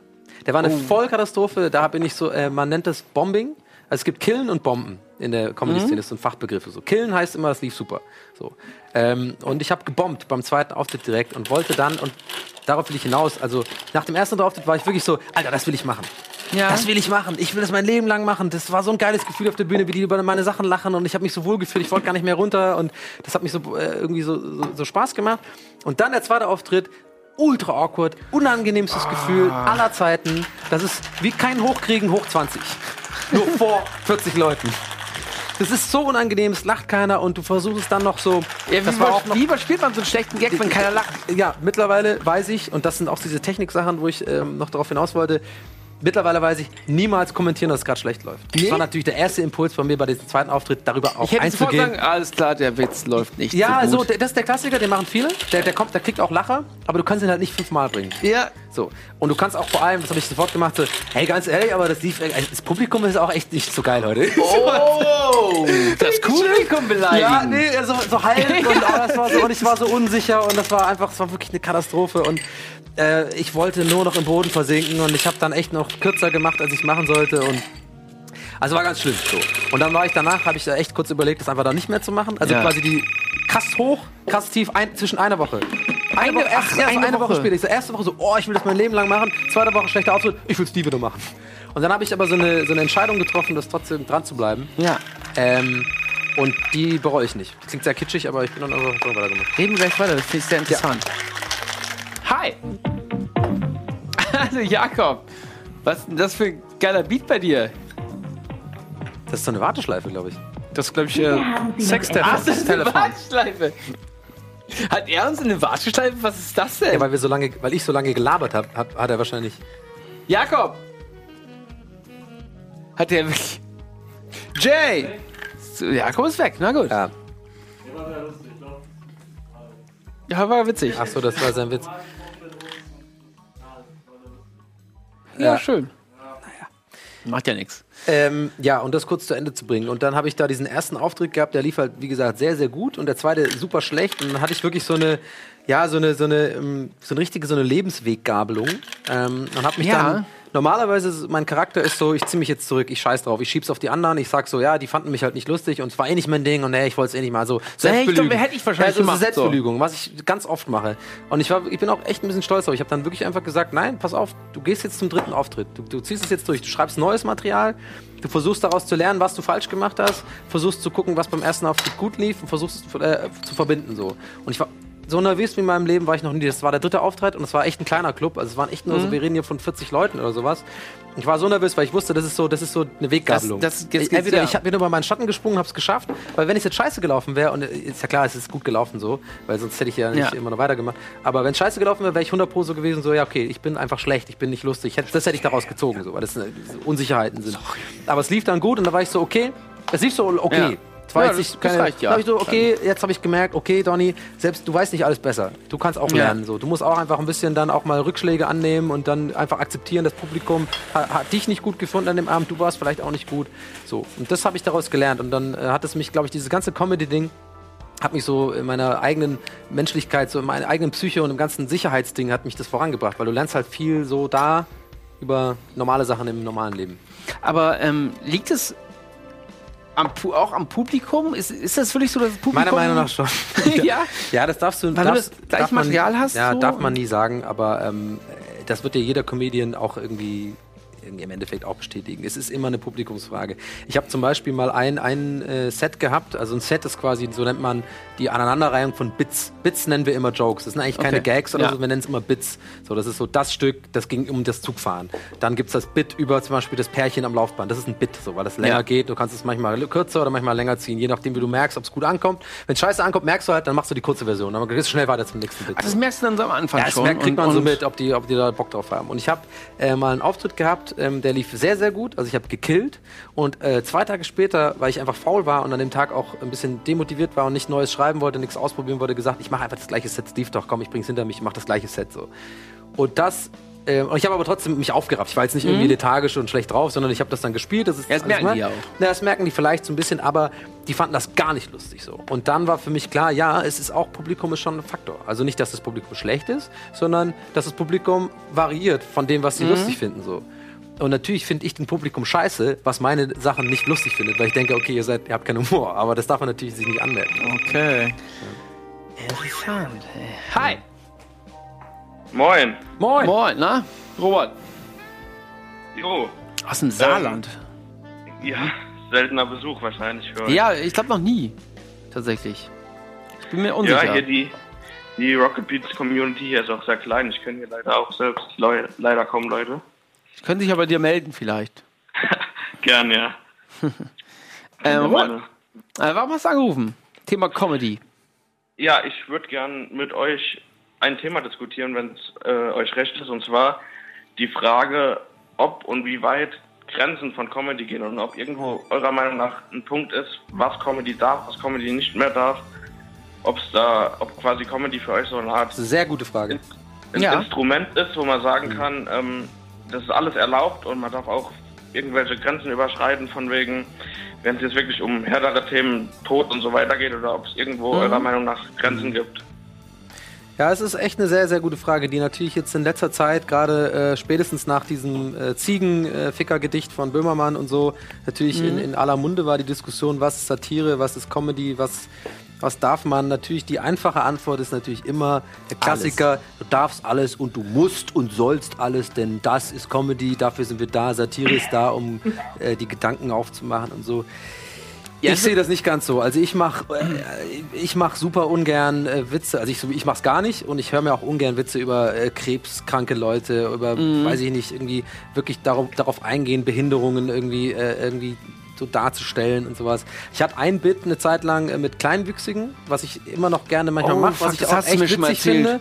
C: Der war eine Vollkatastrophe, da bin ich so, äh, man nennt das Bombing. Also es gibt Killen und Bomben in der Comedy-Szene, das sind Fachbegriffe. So. Killen heißt immer, das lief super. So. Ähm, und ich habe gebombt beim zweiten Auftritt direkt und wollte dann, und darauf will ich hinaus, also nach dem ersten Auftritt war ich wirklich so, Alter, das will ich machen.
A: Ja.
C: Das will ich machen. Ich will das mein Leben lang machen. Das war so ein geiles Gefühl auf der Bühne, wie die über meine Sachen lachen und ich habe mich so wohl gefühlt. Ich wollte gar nicht mehr runter und das hat mich so äh, irgendwie so, so, so Spaß gemacht. Und dann der zweite Auftritt. Ultra awkward, unangenehmstes Gefühl aller Zeiten. Das ist wie kein Hochkriegen hoch 20. Nur vor 40 Leuten. Das ist so unangenehm, es lacht keiner und du versuchst es dann noch so.
A: Ja, wie,
C: das war auch noch
A: wie überspielt man so einen schlechten Gag, wenn keiner lacht?
C: ja, mittlerweile weiß ich, und das sind auch diese Techniksachen, wo ich ähm, noch darauf hinaus wollte, mittlerweile weiß ich, niemals kommentieren, dass es gerade schlecht läuft. Das
A: Nee?
C: war natürlich der erste Impuls von mir bei diesem zweiten Auftritt, darüber auch
A: Ich hätte
C: einzugehen.
A: sagen, alles klar, der Witz läuft nicht
C: ja,
A: so
C: so, der- das ist der Klassiker, den machen viele. Der, der kommt, der kriegt auch Lacher, aber du kannst ihn halt nicht fünfmal bringen.
A: ja.
C: So. Und du kannst auch vor allem, das habe ich sofort gemacht, so, hey, ganz ehrlich, aber das, lief, äh, das Publikum ist auch echt nicht so geil heute.
A: Oh, das Publikum beleidigen.
C: Ja, nee, so, so halb und, oh, das war so, und ich war so unsicher und das war einfach, es war wirklich eine Katastrophe und äh, ich wollte nur noch im Boden versinken und ich habe dann echt noch kürzer gemacht, als ich machen sollte und also war ganz schlimm so. Und dann war ich danach, habe ich da echt kurz überlegt, das einfach dann nicht mehr zu machen. Also
A: Ja.
C: quasi die krass hoch, krass tief, ein, zwischen einer Woche. Eine, Woche,
A: ach,
C: ja, so
A: eine
C: eine Woche,
A: Woche.
C: später. Ich so, erste Woche so, oh, ich will das mein Leben lang machen. Zweite Woche schlechter Auftritt, ich will es nie wieder machen. Und dann habe ich aber so eine, so eine Entscheidung getroffen, das trotzdem dran zu bleiben.
A: Ja.
C: Ähm, und die bereue ich nicht. Klingt sehr kitschig, aber ich bin dann einfach so weitergemacht.
A: Reden wir gleich weiter, das finde ich sehr interessant. Hi. Hallo Jakob. Was ist denn das für ein geiler Beat bei dir?
C: Das ist so eine Warteschleife, glaube ich.
B: Das ist, glaube ich, äh, Sextelefon.
A: Ach, das ist eine Warteschleife. Hat er uns eine Warteschleife? Was ist das denn?
C: Ja, weil, wir so lange, weil ich so lange gelabert habe, hat, hat er wahrscheinlich.
A: Jakob! Hat der wirklich. Jay! Jakob ist weg, na gut.
C: Ja.
A: Ja, war witzig.
C: Ach so, das war sein Witz.
A: ja,
C: ja.
A: schön. Macht ja nichts.
C: Ähm, ja, und das kurz zu Ende zu bringen. Und dann habe ich da diesen ersten Auftritt gehabt, der lief halt, wie gesagt, sehr, sehr gut. Und der zweite super schlecht. Und dann hatte ich wirklich so eine, ja, so eine, so eine, ähm, so eine richtige, so eine Lebensweggabelung. Ähm, und habe mich
A: Ja.
C: dann, normalerweise, ist- mein Charakter ist so, ich ziehe mich jetzt zurück, ich scheiß drauf, ich schieb's auf die anderen, ich sag so, ja, die fanden mich halt nicht lustig und es war eh nicht mein Ding und nee, ich wollte es eh nicht mal. So, Selbstbelügen.
A: glaub, hätte ich wahrscheinlich
C: ja, so
A: gemacht, so.
C: Selbstbelügung, was ich ganz oft mache. Und ich, war, ich bin auch echt ein bisschen stolz drauf. Ich habe dann wirklich einfach gesagt, nein, pass auf, du gehst jetzt zum dritten Auftritt. Du, du ziehst es jetzt durch. Du schreibst neues Material, du versuchst daraus zu lernen, was du falsch gemacht hast, versuchst zu gucken, was beim ersten Auftritt gut lief und versuchst es äh, zu verbinden so. Und ich war so nervös wie in meinem Leben war ich noch nie. Das war der dritte Auftritt und es war echt ein kleiner Club. Also es waren echt nur
A: Mhm.
C: so, wir reden hier von 40 Leuten oder sowas. Ich war so nervös, weil ich wusste, das ist so, das ist so eine Weggabelung.
A: Das- das- das
C: ich,
A: geht-
C: entweder
A: ja.
C: ich bin über meinen Schatten gesprungen, hab's geschafft, weil wenn es jetzt scheiße gelaufen wäre, und äh, ist ja klar, es ist gut gelaufen so, weil sonst hätte ich ja nicht
A: Ja.
C: immer noch weitergemacht. Aber wenn scheiße gelaufen wäre, wäre ich 100 pro so gewesen, so, ja, okay, ich bin einfach schlecht, ich bin nicht lustig. Hätte- Das hätte ich daraus gezogen, so, weil das äh, Unsicherheiten sind. Aber es lief dann gut und da war ich so, okay, es lief so, okay.
A: Ja.
C: War
A: Ja,
C: jetzt nicht
A: das
C: keine,
A: reicht ja.
C: Da ich so, okay, jetzt habe ich gemerkt, okay, Donny, selbst du weißt nicht alles besser. Du kannst auch
A: Ja.
C: lernen. So. Du musst auch einfach ein bisschen dann auch mal Rückschläge annehmen und dann einfach akzeptieren, das Publikum hat, hat dich nicht gut gefunden an dem Abend, du warst vielleicht auch nicht gut. So. Und das habe ich daraus gelernt. Und dann äh, hat es mich, glaube ich, dieses ganze Comedy-Ding hat mich so in meiner eigenen Menschlichkeit, so in meiner eigenen Psyche und im ganzen Sicherheitsding hat mich das vorangebracht, weil du lernst halt viel so da über normale Sachen im normalen Leben.
A: Aber ähm, liegt es am, auch am Publikum? Ist, ist das wirklich so, dass das Publikum...
C: Meiner Meinung nach schon.
A: ja.
C: Ja, das darfst du.
A: Weil du
C: darfst,
A: das gleich
C: darf man-
A: Material hast,
C: Ja,
A: so
C: darf man nie sagen, aber ähm, das wird dir jeder Comedian auch irgendwie im Endeffekt auch bestätigen. Es ist immer eine Publikumsfrage. Ich habe zum Beispiel mal ein, ein äh, Set gehabt, also ein Set ist quasi, so nennt man die Aneinanderreihung von Bits. Bits nennen wir immer Jokes. Das sind eigentlich keine
A: Okay.
C: Gags oder
A: Ja.
C: so, wir nennen es immer Bits. So, das ist so das Stück, das ging um das Zugfahren. Dann gibt es das Bit über zum Beispiel das Pärchen am Laufband. Das ist ein Bit, so, weil das länger
A: Ja.
C: geht. Du kannst es manchmal kürzer oder manchmal länger ziehen, je nachdem, wie du merkst, ob es gut ankommt. Wenn scheiße ankommt, merkst du halt, dann machst du die kurze Version. Aber gehst schnell weiter zum nächsten Bit.
A: Ach, das merkst du dann so am Anfang
C: Ja, das
A: schon.
C: merkt, kriegt man
A: und,
C: so
A: und-
C: mit, ob die, ob die da Bock drauf haben. Und ich habe äh, mal einen Auftritt gehabt, ähm, der lief sehr, sehr gut. Also ich habe gekillt. Und äh, zwei Tage später, weil ich einfach faul war und an dem Tag auch ein bisschen demotiviert war und nicht Neues schreiben wollte, nichts ausprobieren wollte, gesagt, ich mache einfach das gleiche Set. Steve, doch, komm, ich bring's hinter mich, ich mache das gleiche Set so. Und das. ähm, ich habe aber trotzdem mich aufgerafft. Ich war jetzt nicht irgendwie lethargisch und schlecht drauf, sondern ich habe das dann gespielt. Das ist
A: Mhm. Ja, das merken
C: mal-
A: die auch.
C: ja, das merken die vielleicht so ein bisschen, aber die fanden das gar nicht lustig so. Und dann war für mich klar, ja, es ist auch, Publikum ist schon ein Faktor. Also nicht, dass das Publikum schlecht ist, sondern dass das Publikum variiert von dem, was sie lustig finden so. Und natürlich finde ich den Publikum scheiße, was meine Sachen nicht lustig findet, weil ich denke, okay, ihr seid, ihr habt keinen Humor, aber das darf man natürlich sich nicht anmerken.
A: Okay. Interessant. ey. Hi.
D: Moin.
C: Moin!
A: Moin, na? Robert.
D: Jo.
A: Aus dem Saarland.
D: Ja, seltener Besuch wahrscheinlich für euch.
A: Ja, ich glaube noch nie. Tatsächlich. Ich bin mir
D: Ja,
A: unsicher.
D: hier die, die Rocket Beats Community hier ist auch sehr klein. Ich kenne hier leider auch selbst Leu leider kaum Leute.
A: Ich könnte sich aber dir melden vielleicht.
D: Gern, ja.
A: Ähm, Robert, äh, warum hast du angerufen? Thema Comedy.
D: Ja, ich würde gern mit euch ein Thema diskutieren, wenn es äh, euch recht ist, und zwar die Frage, ob und wie weit Grenzen von Comedy gehen und ob irgendwo eurer Meinung nach ein Punkt ist, was Comedy darf, was Comedy nicht mehr darf, ob es da, ob quasi Comedy für euch so eine Art
C: sehr gute Frage.
D: ein
A: Ja.
D: Instrument ist, wo man sagen kann, ähm, das ist alles erlaubt und man darf auch irgendwelche Grenzen überschreiten, von wegen, wenn es jetzt wirklich um härtere Themen, Tod und so weiter geht, oder ob es irgendwo eurer Meinung nach Grenzen gibt.
C: Ja, es ist echt eine sehr, sehr gute Frage, die natürlich jetzt in letzter Zeit, gerade äh, spätestens nach diesem äh, Ziegen-Ficker-Gedicht von Böhmermann und so, natürlich in, in aller Munde war die Diskussion, was ist Satire, was ist Comedy, was, was darf man. Natürlich die einfache Antwort ist natürlich immer der Klassiker, du darfst alles und du musst und sollst alles, denn das ist Comedy, dafür sind wir da, Satire ist da, um äh, die Gedanken aufzumachen und so.
A: Ja,
C: ich sehe das nicht ganz so. Also ich mache äh, ich mach super ungern äh, Witze. Also ich, ich mache es gar nicht und ich höre mir auch ungern Witze über äh, krebskranke Leute, über, weiß ich nicht, irgendwie wirklich darauf, darauf eingehen, Behinderungen irgendwie, äh, irgendwie so darzustellen und sowas. Ich hatte ein Bit eine Zeit lang äh, mit Kleinwüchsigen, was ich immer noch gerne manchmal
A: Oh,
C: mache, was ich auch echt witzig finde,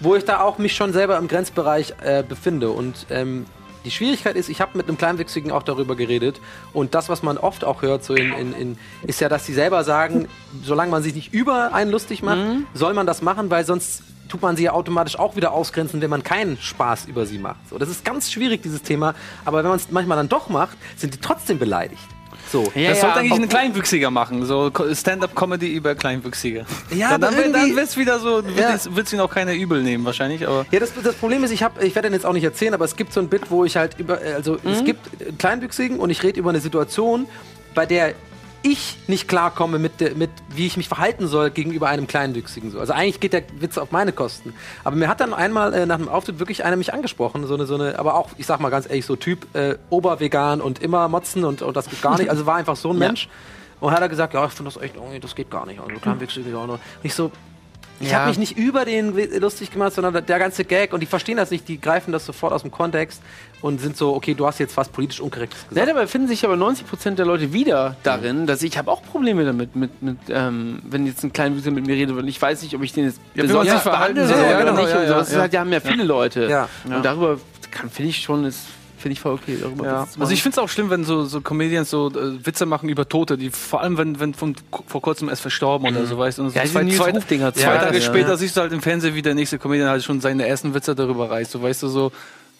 C: wo ich da auch mich schon selber im Grenzbereich äh, befinde und ähm, die Schwierigkeit ist, ich habe mit einem Kleinwüchsigen auch darüber geredet und das, was man oft auch hört, so in, in, in, ist ja, dass sie selber sagen, solange man sich nicht über einen lustig macht,
A: Mhm.
C: soll man das machen, weil sonst tut man sie ja automatisch auch wieder ausgrenzen, wenn man keinen Spaß über sie macht. So, das ist ganz schwierig, dieses Thema, aber wenn man es manchmal dann doch macht, sind die trotzdem beleidigt. So.
A: Ja,
B: Das sollte eigentlich ein Kleinwüchsiger machen, so Co- Stand-up-Comedy über Kleinwüchsige.
C: Ja,
B: dann, dann, dann wird's wieder so, wird
C: Ja.
B: es- wird's ihn auch keiner übel nehmen wahrscheinlich, aber
C: Ja, das, das Problem ist, ich, ich werde den jetzt auch nicht erzählen, aber es gibt so ein Bit, wo ich halt über, äh, also es gibt äh, Kleinwüchsigen und ich rede über eine Situation, bei der ich nicht klarkomme mit, der- mit, wie ich mich verhalten soll gegenüber einem Kleinwüchsigen. So. Also eigentlich geht der Witz auf meine Kosten. Aber mir hat dann einmal äh, nach dem Auftritt wirklich einer mich angesprochen, so eine, so eine, aber auch, ich sag mal ganz ehrlich, so Typ äh, obervegan und immer motzen und, und das geht gar nicht. Also war einfach so ein Mensch. Und hat er gesagt, ja, ich finde das echt, irgendwie, das geht gar nicht. Also Kleinwüchsige auch noch. Und ich so, Ich
A: Ja.
C: habe mich nicht über den lustig gemacht, sondern der ganze Gag und die verstehen das nicht, die greifen das sofort aus dem Kontext und sind so, okay, du hast jetzt was politisch Unkorrektes gesagt.
A: Ja, dabei finden sich aber 90% der Leute wieder darin, dass ich habe auch Probleme damit, mit, mit ähm, wenn jetzt ein kleiner Wüste mit mir redet und ich weiß nicht, ob ich den jetzt
B: Ja,
A: besonders
B: verhalten
A: behandle
B: soll,
A: oder
B: ja, genau,
A: nicht.
B: ja,
A: und so.
B: ja,
A: Das
B: ja.
A: ja, haben ja viele Leute.
C: Ja.
A: Und darüber finde ich schon, ist finde ich voll okay. Darüber
B: Ja. Also ich finde es auch schlimm, wenn so, so Comedians so äh, Witze machen über Tote, die vor allem, wenn, wenn von, vor kurzem erst verstorben oder so, weißt du. Und so
A: Ja, Nils Ruf-Dinger,
B: zwei
A: ja,
B: Tage
A: ja.
B: später siehst du halt im Fernsehen, wie der nächste Comedian halt schon seine ersten Witze darüber reißt. So, weißt du, so.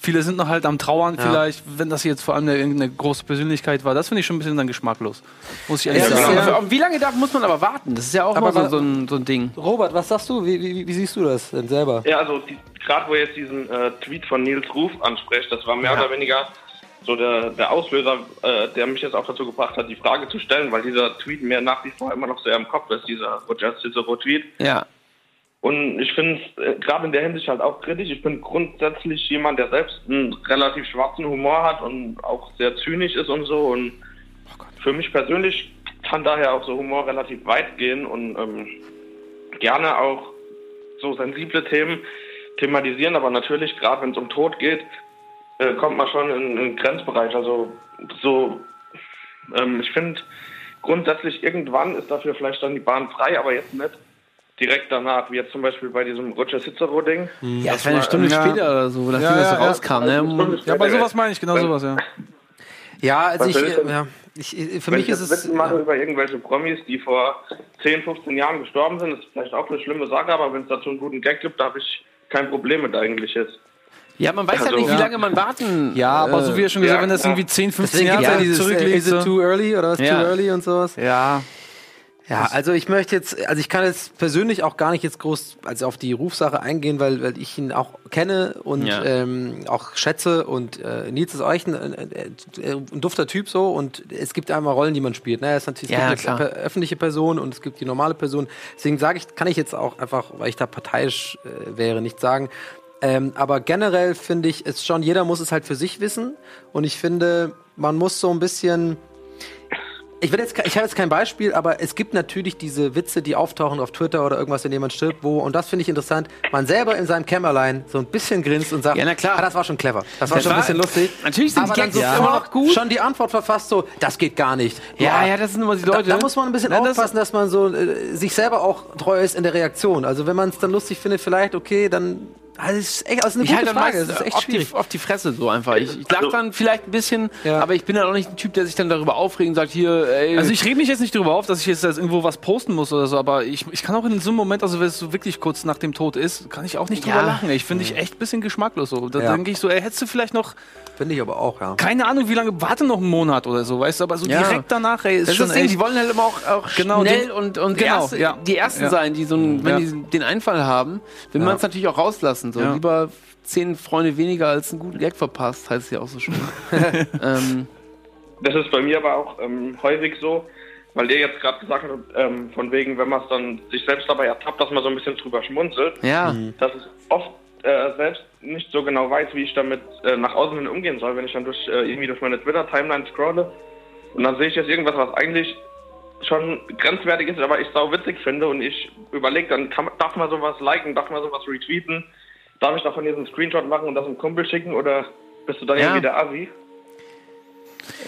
B: Viele sind noch halt am Trauern vielleicht, wenn das jetzt vor allem eine, irgendeine große Persönlichkeit war. Das finde ich schon ein bisschen dann geschmacklos. Muss ich ehrlich
C: Ja,
B: sagen.
A: auf wie lange darf, muss man aber warten? Das ist ja auch
C: Aber
A: so, so, ein, so ein Ding.
C: Robert, was sagst du? Wie, wie, wie siehst du das denn selber?
F: Ja, also die- gerade wo ihr jetzt diesen äh, Tweet von Nils Ruf ansprecht, das war mehr oder weniger so der, der Auslöser, äh, der mich jetzt auch dazu gebracht hat, die Frage zu stellen, weil dieser Tweet mir nach wie vor immer noch sehr im Kopf ist, dieser Roger Cicero-Tweet.
A: Ja.
F: Und ich finde es äh, gerade in der Hinsicht halt auch kritisch. Ich bin grundsätzlich jemand, der selbst einen relativ schwarzen Humor hat und auch sehr zynisch ist und so. Und für mich persönlich kann daher auch so Humor relativ weit gehen und ähm, gerne auch so sensible Themen thematisieren. Aber natürlich, gerade wenn es um Tod geht, äh, kommt man schon in einen Grenzbereich. Also so, ähm, ich finde grundsätzlich irgendwann ist dafür vielleicht dann die Bahn frei, aber jetzt nicht direkt danach, wie jetzt zum Beispiel bei diesem Roger Cicero-Ding.
A: Ja, das war eine Stunde
B: ja.
A: später oder so,
B: Ja,
A: das so
B: ja, ja.
A: rauskam. Ne?
B: Ja, bei sowas meine ich, genau
F: Wenn-
B: sowas, ja.
C: Ja, also ich,
F: ich
C: ja, ich, äh, für
F: Wenn
C: mich
F: ich
C: ist
F: jetzt
C: es.
F: Witze mache
C: Ja.
F: über irgendwelche Promis, die vor 10, 15 Jahren gestorben sind, ist vielleicht auch eine schlimme Sache, aber wenn es dazu einen guten Gag gibt, da habe ich kein Problem mit eigentlich jetzt.
A: Ja, man weiß
F: Also-
A: halt nicht, wie
F: Ja.
A: lange man warten.
B: Ja, aber so wie er schon gesagt
F: ja,
B: wenn das
F: ja.
B: irgendwie 10, 15
C: Deswegen
B: Jahre
C: ja dieses äh,
B: zurückliegt.
C: Is it too early oder ist
A: Ja.
C: too early und sowas.
B: Ja,
C: Ja, also ich möchte jetzt, also ich kann jetzt persönlich auch gar nicht jetzt groß also auf die Rufsache eingehen, weil, weil ich ihn auch kenne und
A: Ja.
C: ähm, auch schätze und äh, Nils ist euch ein, ein, ein, ein dufter Typ so und es gibt einmal Rollen, die man spielt. Ne? Es, ist natürlich, es
A: Ja,
C: gibt eine öffentliche Person und es gibt die normale Person. Deswegen sage ich, kann ich jetzt auch einfach, weil ich da parteiisch äh, wäre, nicht sagen. Ähm, aber generell finde ich es schon, jeder muss es halt für sich wissen und ich finde, man muss so ein bisschen ich, will jetzt, ich habe jetzt kein Beispiel, aber es gibt natürlich diese Witze, die auftauchen auf Twitter oder irgendwas, in dem man stirbt, wo, und das finde ich interessant, man selber in seinem Kämmerlein so ein bisschen grinst und sagt,
A: Ja, na klar.
C: Ah, das war schon clever. Das war
A: Das
C: schon ein bisschen lustig.
A: Natürlich sind
C: aber
A: die
C: dann
A: Gags
C: so
A: immer noch gut.
C: schon die Antwort verfasst, so, das geht gar nicht.
A: Ja,
C: Boah.
A: ja, das sind immer die
C: Da,
A: Leute.
C: da muss man ein bisschen
A: Ja, das-
C: aufpassen, dass man so äh, sich selber auch treu ist in der Reaktion. Also wenn man es dann lustig findet, vielleicht, okay, dann. Also es ist echt, also ist eine
A: Ich
C: gute
A: dann
C: Frage.
A: meist
C: Es ist echt
A: auf,
C: schwierig.
A: die, auf die Fresse so einfach. Ich, ich lach dann vielleicht ein bisschen,
C: Ja.
A: aber ich bin dann auch nicht ein Typ, der sich dann darüber aufregt und sagt, hier, ey,
B: Also ich rede mich jetzt nicht darüber auf, dass ich jetzt irgendwo was posten muss oder so, aber ich, ich kann auch in so einem Moment, also wenn es so wirklich kurz nach dem Tod ist, kann ich auch nicht drüber
A: Ja.
B: lachen. Ich finde ich echt ein bisschen geschmacklos so. Da
C: Ja.
B: denke ich so, ey, hättest du vielleicht noch,
C: Finde ich aber auch, ja.
B: keine Ahnung, wie lange, warte noch einen Monat oder so, weißt du, aber so
A: Ja.
B: direkt danach, ey, ist
A: das ist
B: schon
A: das Ding,
B: echt...
A: die wollen halt immer auch, auch
B: Genau,
A: schnell
B: den-
A: und, und
B: genau,
A: erste,
B: ja.
A: die Ersten
B: Ja.
A: sein, die so ein, wenn
B: Ja.
A: die den Einfall haben, will man es natürlich auch rauslassen. So.
B: Ja.
A: Lieber zehn Freunde weniger als einen guten Gag verpasst, heißt es ja auch so schön. ähm,
F: Das ist bei mir aber auch ähm, häufig so, weil ihr jetzt gerade gesagt habt, ähm, von wegen, wenn man es dann sich selbst dabei ertappt, dass man so ein bisschen drüber schmunzelt,
A: ja.
F: dass ich oft äh, selbst nicht so genau weiß, wie ich damit äh, nach außen hin umgehen soll, wenn ich dann durch äh, irgendwie durch meine Twitter-Timeline scrolle und dann sehe ich jetzt irgendwas, was eigentlich schon grenzwertig ist, aber ich sau witzig finde und ich überlege, dann kann, man- darf man sowas liken, darf man sowas retweeten, darf ich davon jetzt einen Screenshot machen und das einem Kumpel schicken oder bist du dann
A: Ja.
F: irgendwie der Assi?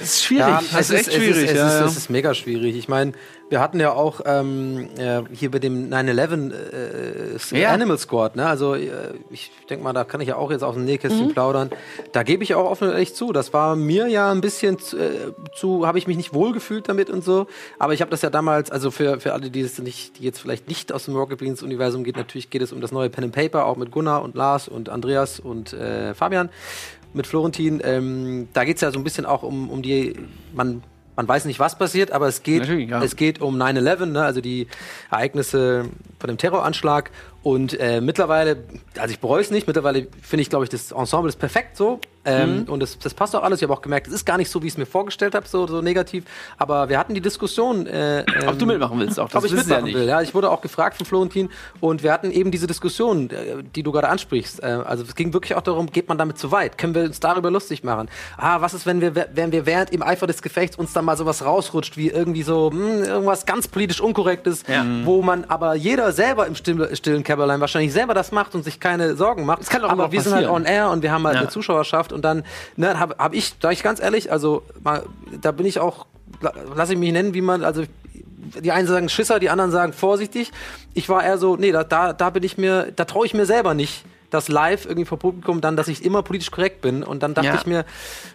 A: Es ist schwierig.
C: Ja,
B: es ist echt schwierig,
C: Es ist,
B: ja,
C: es, ist,
B: ja.
C: es ist mega schwierig. Ich meine, wir hatten ja auch ähm, äh, hier bei dem 9-11 äh,
A: Ja.
C: Animal Squad, ne? Also äh, ich denke mal, da kann ich ja auch jetzt aus dem Nähkästchen
A: Mhm.
C: plaudern. Da gebe ich auch offen und ehrlich zu. Das war mir ja ein bisschen zu, äh, zu habe ich mich nicht wohlgefühlt damit und so. Aber ich habe das ja damals, also für, für alle, die es nicht, die jetzt vielleicht nicht aus dem Rocket Beans Universum geht, natürlich geht es um das neue Pen and Paper, auch mit Gunnar und Lars und Andreas und äh, Fabian mit Florentin. Ähm, da geht es ja so ein bisschen auch um, um die, man, man weiß nicht, was passiert, aber es geht,
A: ja.
C: es geht um 9-11, ne, also die Ereignisse von dem Terroranschlag. Und äh, mittlerweile, also ich bereue es nicht, mittlerweile finde ich, glaube ich, das Ensemble ist perfekt so. Ähm,
A: Mhm.
C: Und das, das passt auch alles. Ich habe auch gemerkt, es ist gar nicht so, wie ich es mir vorgestellt habe, so, so negativ. Aber wir hatten die Diskussion. Äh,
A: Ob du mitmachen willst auch, das
C: ob ich
A: ja
C: mitmachen
A: nicht.
C: will. Ja, ich wurde auch gefragt von Florentin und wir hatten eben diese Diskussion, äh, die du gerade ansprichst. Äh, Also es ging wirklich auch darum, geht man damit zu weit? Können wir uns darüber lustig machen? Ah, was ist, wenn wir, wenn wir während im Eifer des Gefechts uns dann mal sowas rausrutscht, wie irgendwie so hm, irgendwas ganz politisch Unkorrektes,
A: Ja.
C: wo man aber jeder selber im stillen, stillen Kämmerlein wahrscheinlich selber das macht und sich keine Sorgen macht.
A: Das kann auch
C: Aber wir sind halt
A: passieren.
C: on air und wir haben halt
A: Ja.
C: eine Zuschauerschaft und dann ne, habe hab ich, sag ich ganz ehrlich, also mal, da bin ich auch, la- lass ich mich nennen, wie man, also die einen sagen Schisser, die anderen sagen vorsichtig. Ich war eher so, nee, da, da, da bin ich mir, da traue ich mir selber nicht, das live irgendwie vor Publikum dann, dass ich immer politisch korrekt bin. Und dann dachte
A: Ja.
C: ich mir,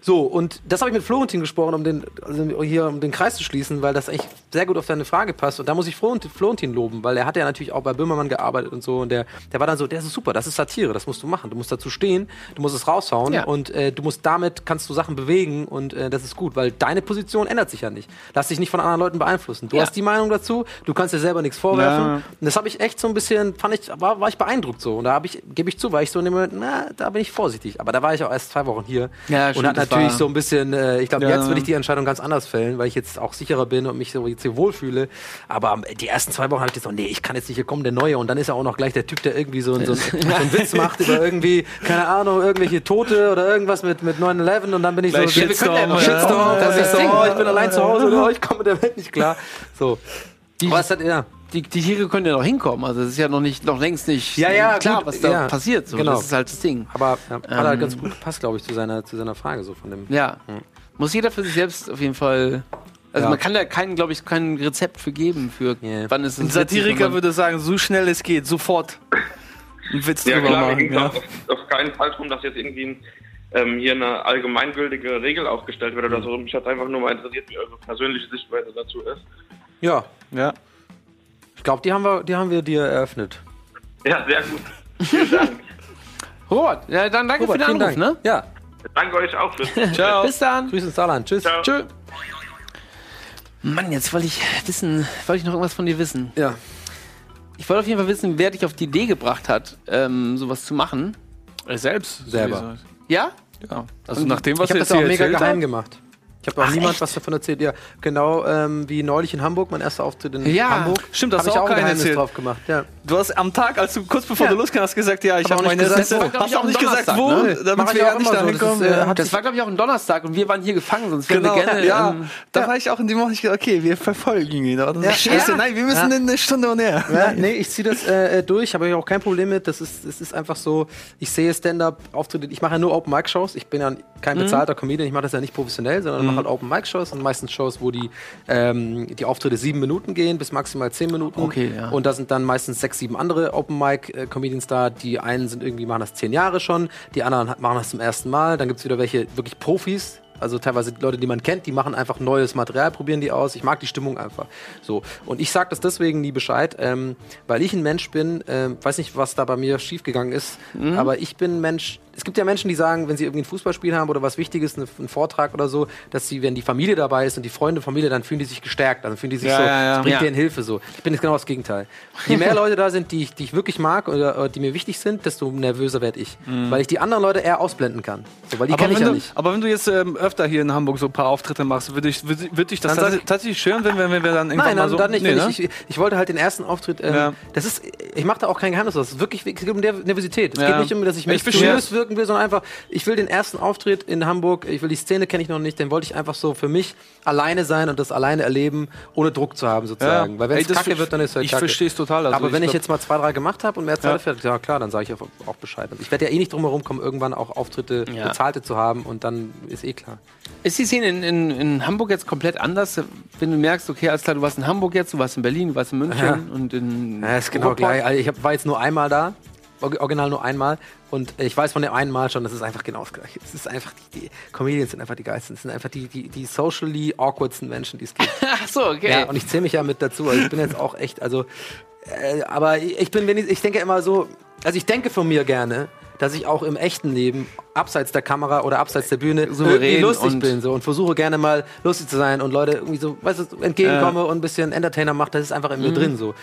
C: so, und das habe ich mit Florentin gesprochen, um den, also hier um den Kreis zu schließen, weil das echt sehr gut auf deine Frage passt. Und da muss ich Florentin, loben, weil er hat ja natürlich auch bei Böhmermann gearbeitet und so. Und der, der war dann so, der ist super, das ist Satire, das musst du machen. Du musst dazu stehen, du musst es raushauen
A: Ja.
C: und äh, du musst damit kannst du Sachen bewegen und äh, das ist gut, weil deine Position ändert sich ja nicht. Lass dich nicht von anderen Leuten beeinflussen. Du
A: Ja.
C: hast die Meinung dazu, du kannst dir selber nichts vorwerfen. Und das habe ich echt so ein bisschen, fand ich, war, war ich beeindruckt so. Und da habe ich, gebe ich zu, weil ich so in dem Moment, na, da bin ich vorsichtig. Aber da war ich auch erst zwei Wochen hier
A: Ja,
C: und hat natürlich
A: war-
C: so ein bisschen, äh, ich glaube,
B: Ja.
C: jetzt würde ich die Entscheidung ganz anders fällen, weil ich jetzt auch sicherer bin und mich so jetzt hier wohlfühle. Aber die ersten zwei Wochen habe ich jetzt so, nee, ich kann jetzt nicht hier kommen, der Neue. Und dann ist er auch noch gleich der Typ, der irgendwie so, so, so einen Witz macht über irgendwie, keine Ahnung, irgendwelche Tote oder irgendwas mit, mit 9-11 und dann bin ich
B: Gleich
C: so,
A: können ja
C: Shitstorm, dass ich so, oh, ich bin allein zu Hause, oh, ich komme mit der Welt nicht klar. So. Aber es hat, ja.
A: Die, die Tiere können ja noch hinkommen. Also es ist ja noch nicht, noch längst nicht
C: Ja, ja,
A: klar,
C: gut,
A: was da
C: ja.
A: passiert. So.
C: Genau.
A: Das ist halt das Ding.
C: Aber ja, hat halt
A: Ähm.
C: ganz gut gepasst, glaube ich, zu seiner, zu seiner Frage so von dem.
A: Ja. Muss jeder für sich selbst auf jeden Fall. Also
C: Ja.
A: man kann da keinen, glaube ich, kein Rezept für geben, für
C: Ja.
A: wann ist es
B: Ein Satiriker würde sagen, so schnell es geht, sofort einen Witz
F: Ja
B: drüber
F: klar,
B: machen. Ja.
F: auf, auf keinen Fall darum, dass jetzt irgendwie ein, ähm, hier eine allgemeingültige Regel aufgestellt wird oder so. Mich hat einfach nur mal interessiert, wie eure persönliche Sichtweise dazu ist.
C: Ja,
B: Ja.
C: ich glaube, die haben wir, die haben wir dir eröffnet.
F: Ja, sehr gut. Vielen Dank.
A: Robert, ja, dann danke
C: Robert,
A: für den Anruf,
C: Dank.
A: ne?
C: Ja,
F: Danke euch auch fürs
B: Ciao.
A: Bis dann.
C: Grüße ins Saarland. Tschüss.
F: Ciao.
A: Tschö. Mann, jetzt wollte ich wissen, wollte ich noch irgendwas von dir wissen.
C: Ja.
A: Ich wollte auf jeden Fall wissen, wer dich auf die Idee gebracht hat, ähm, sowas zu machen.
B: Er selbst.
C: Selber.
B: sowieso.
A: Ja?
B: Ja. Also nach dem, was
C: Ich habe
B: er
C: das
B: jetzt
C: auch
B: hier
C: mega geheim
B: hat.
C: gemacht. Ich habe auch
A: Ach,
C: niemand
A: echt?
C: was davon erzählt. Ja, genau ähm, wie neulich in Hamburg, mein erster Auftritt in
A: Ja,
C: Hamburg.
B: stimmt, das
C: Hab
B: hast
C: ich
B: auch
C: auch ein
B: keinen
C: drauf gemacht. Ja.
B: Du hast am Tag, als du kurz bevor
C: Ja.
B: du losging, hast gesagt, ja, ich habe meine
C: nicht gesagt.
A: Das war,
B: Hast auch nicht
A: am
B: gesagt,
A: Donnerstag,
B: wo,
A: ne?
B: Damit wir
C: auch
B: ja nicht da
C: so. Das
B: hinkommen.
C: äh,
B: ja.
A: Das war, glaube ich, auch ein Donnerstag und wir waren hier gefangen, sonst wären
B: Genau,
A: wir gerne.
B: ja.
A: Ähm,
B: da war ich auch in dem Moment, ich gedacht, okay, wir verfolgen ihn. Dann
C: Ja.
B: ja. Scheiße,
C: Ja.
B: nein, wir müssen
C: Ja.
B: in eine Stunde und her.
C: Ja, nee, ich ziehe das äh, äh, durch, habe ich auch kein Problem mit. Das ist, es ist einfach so, ich sehe Stand-up-Auftritte, ich mache ja nur Open-Mic-Shows. Ich bin ja kein bezahlter Comedian, ich mache das ja nicht professionell, sondern mache halt Open-Mic-Shows und meistens Shows, wo die, ähm, die Auftritte sieben Minuten gehen, bis maximal zehn Minuten.
A: Okay, ja.
C: Und da sind dann meistens sechs, sieben andere Open-Mic-Comedians da. Die einen sind irgendwie, machen das zehn Jahre schon, die anderen machen das zum ersten Mal. Dann gibt es wieder welche wirklich Profis, also teilweise Leute, die man kennt, die machen einfach neues Material, probieren die aus. Ich mag die Stimmung einfach. So. Und ich sage das deswegen nie Bescheid, ähm, weil ich ein Mensch bin, ähm, weiß nicht, was da bei mir schiefgegangen ist,
A: Mhm.
C: aber ich bin ein Mensch. Es gibt ja Menschen, die sagen, wenn sie irgendwie ein Fußballspiel haben oder was Wichtiges, eine, einen Vortrag oder so, dass sie, wenn die Familie dabei ist und die Freunde, Familie, dann fühlen die sich gestärkt, dann fühlen die sich
B: Ja,
C: so,
B: ja, ja.
C: es bringt denen Hilfe so. Ich bin jetzt genau das Gegenteil. Je mehr Leute da sind, die ich, die ich wirklich mag oder, oder die mir wichtig sind, desto nervöser werde ich. Weil ich die anderen Leute eher ausblenden kann. So, weil die
B: Mhm. Aber
C: kenne ich
B: wenn,
C: ja
B: du,
C: nicht.
B: aber wenn du jetzt ähm, öfter hier in Hamburg so ein paar Auftritte machst, würde ich, würde, würde ich das
C: Dann sag-
B: tats- tatsächlich stören, wenn, wir- wenn wir dann irgendwann
C: Nein,
B: mal so...
C: dann nicht.
B: Nee,
C: wenn
B: ne?
C: ich, ich, ich wollte halt den ersten Auftritt. Ähm. Das ist, ich mache da auch kein Geheimnis aus. Es ist wirklich, es geht um Nerv- Nervosität. Es geht nicht um, dass ich
B: Ich verstehe
C: mysteriös wirken will, sondern einfach, ich will den ersten Auftritt in Hamburg. Ich will die Szene kenne ich noch nicht. Den wollte ich einfach so für mich alleine sein und das alleine erleben, ohne Druck zu haben sozusagen.
B: Ja.
C: Weil wenn es kacke wird, dann ist es halt
B: ich verstehe es total, also
C: Aber
B: ich
C: wenn ich jetzt mal zwei, drei gemacht habe und mehr Zeit
B: Ja.
C: dafür, ja klar, dann sage ich auch, auch Bescheid. Und ich werde ja eh nicht drum herum kommen, irgendwann auch Auftritte
A: Ja.
C: bezahlte zu haben und dann ist eh klar.
A: Ist die Szene in, in, in Hamburg jetzt komplett anders? Wenn du merkst, okay, alles klar, du warst in Hamburg jetzt, du warst in Berlin, du warst in München
C: Ja.
A: und in.
C: Ja, ist genau
A: Ruhrpott.
C: gleich. Also ich hab, war jetzt nur einmal da. Original nur einmal. Und ich weiß von dem einen Mal schon, das ist einfach genau das Gleiche. Es ist einfach, die, die Comedians sind einfach die geilsten. Es sind einfach die, die, die socially awkwardsten Menschen, die es gibt.
A: Ach so, okay.
C: Ja, und ich zähle mich ja mit dazu. Also ich bin jetzt auch echt, also, äh, aber ich bin, wenig- ich denke immer so, also ich denke von mir gerne, dass ich auch im echten Leben, abseits der Kamera oder abseits der Bühne,
A: Souverän
C: lustig
A: und-
C: bin so und versuche gerne mal lustig zu sein und Leute irgendwie so, weißt du, entgegenkomme und ein bisschen Entertainer mache, das ist einfach in mir drin so.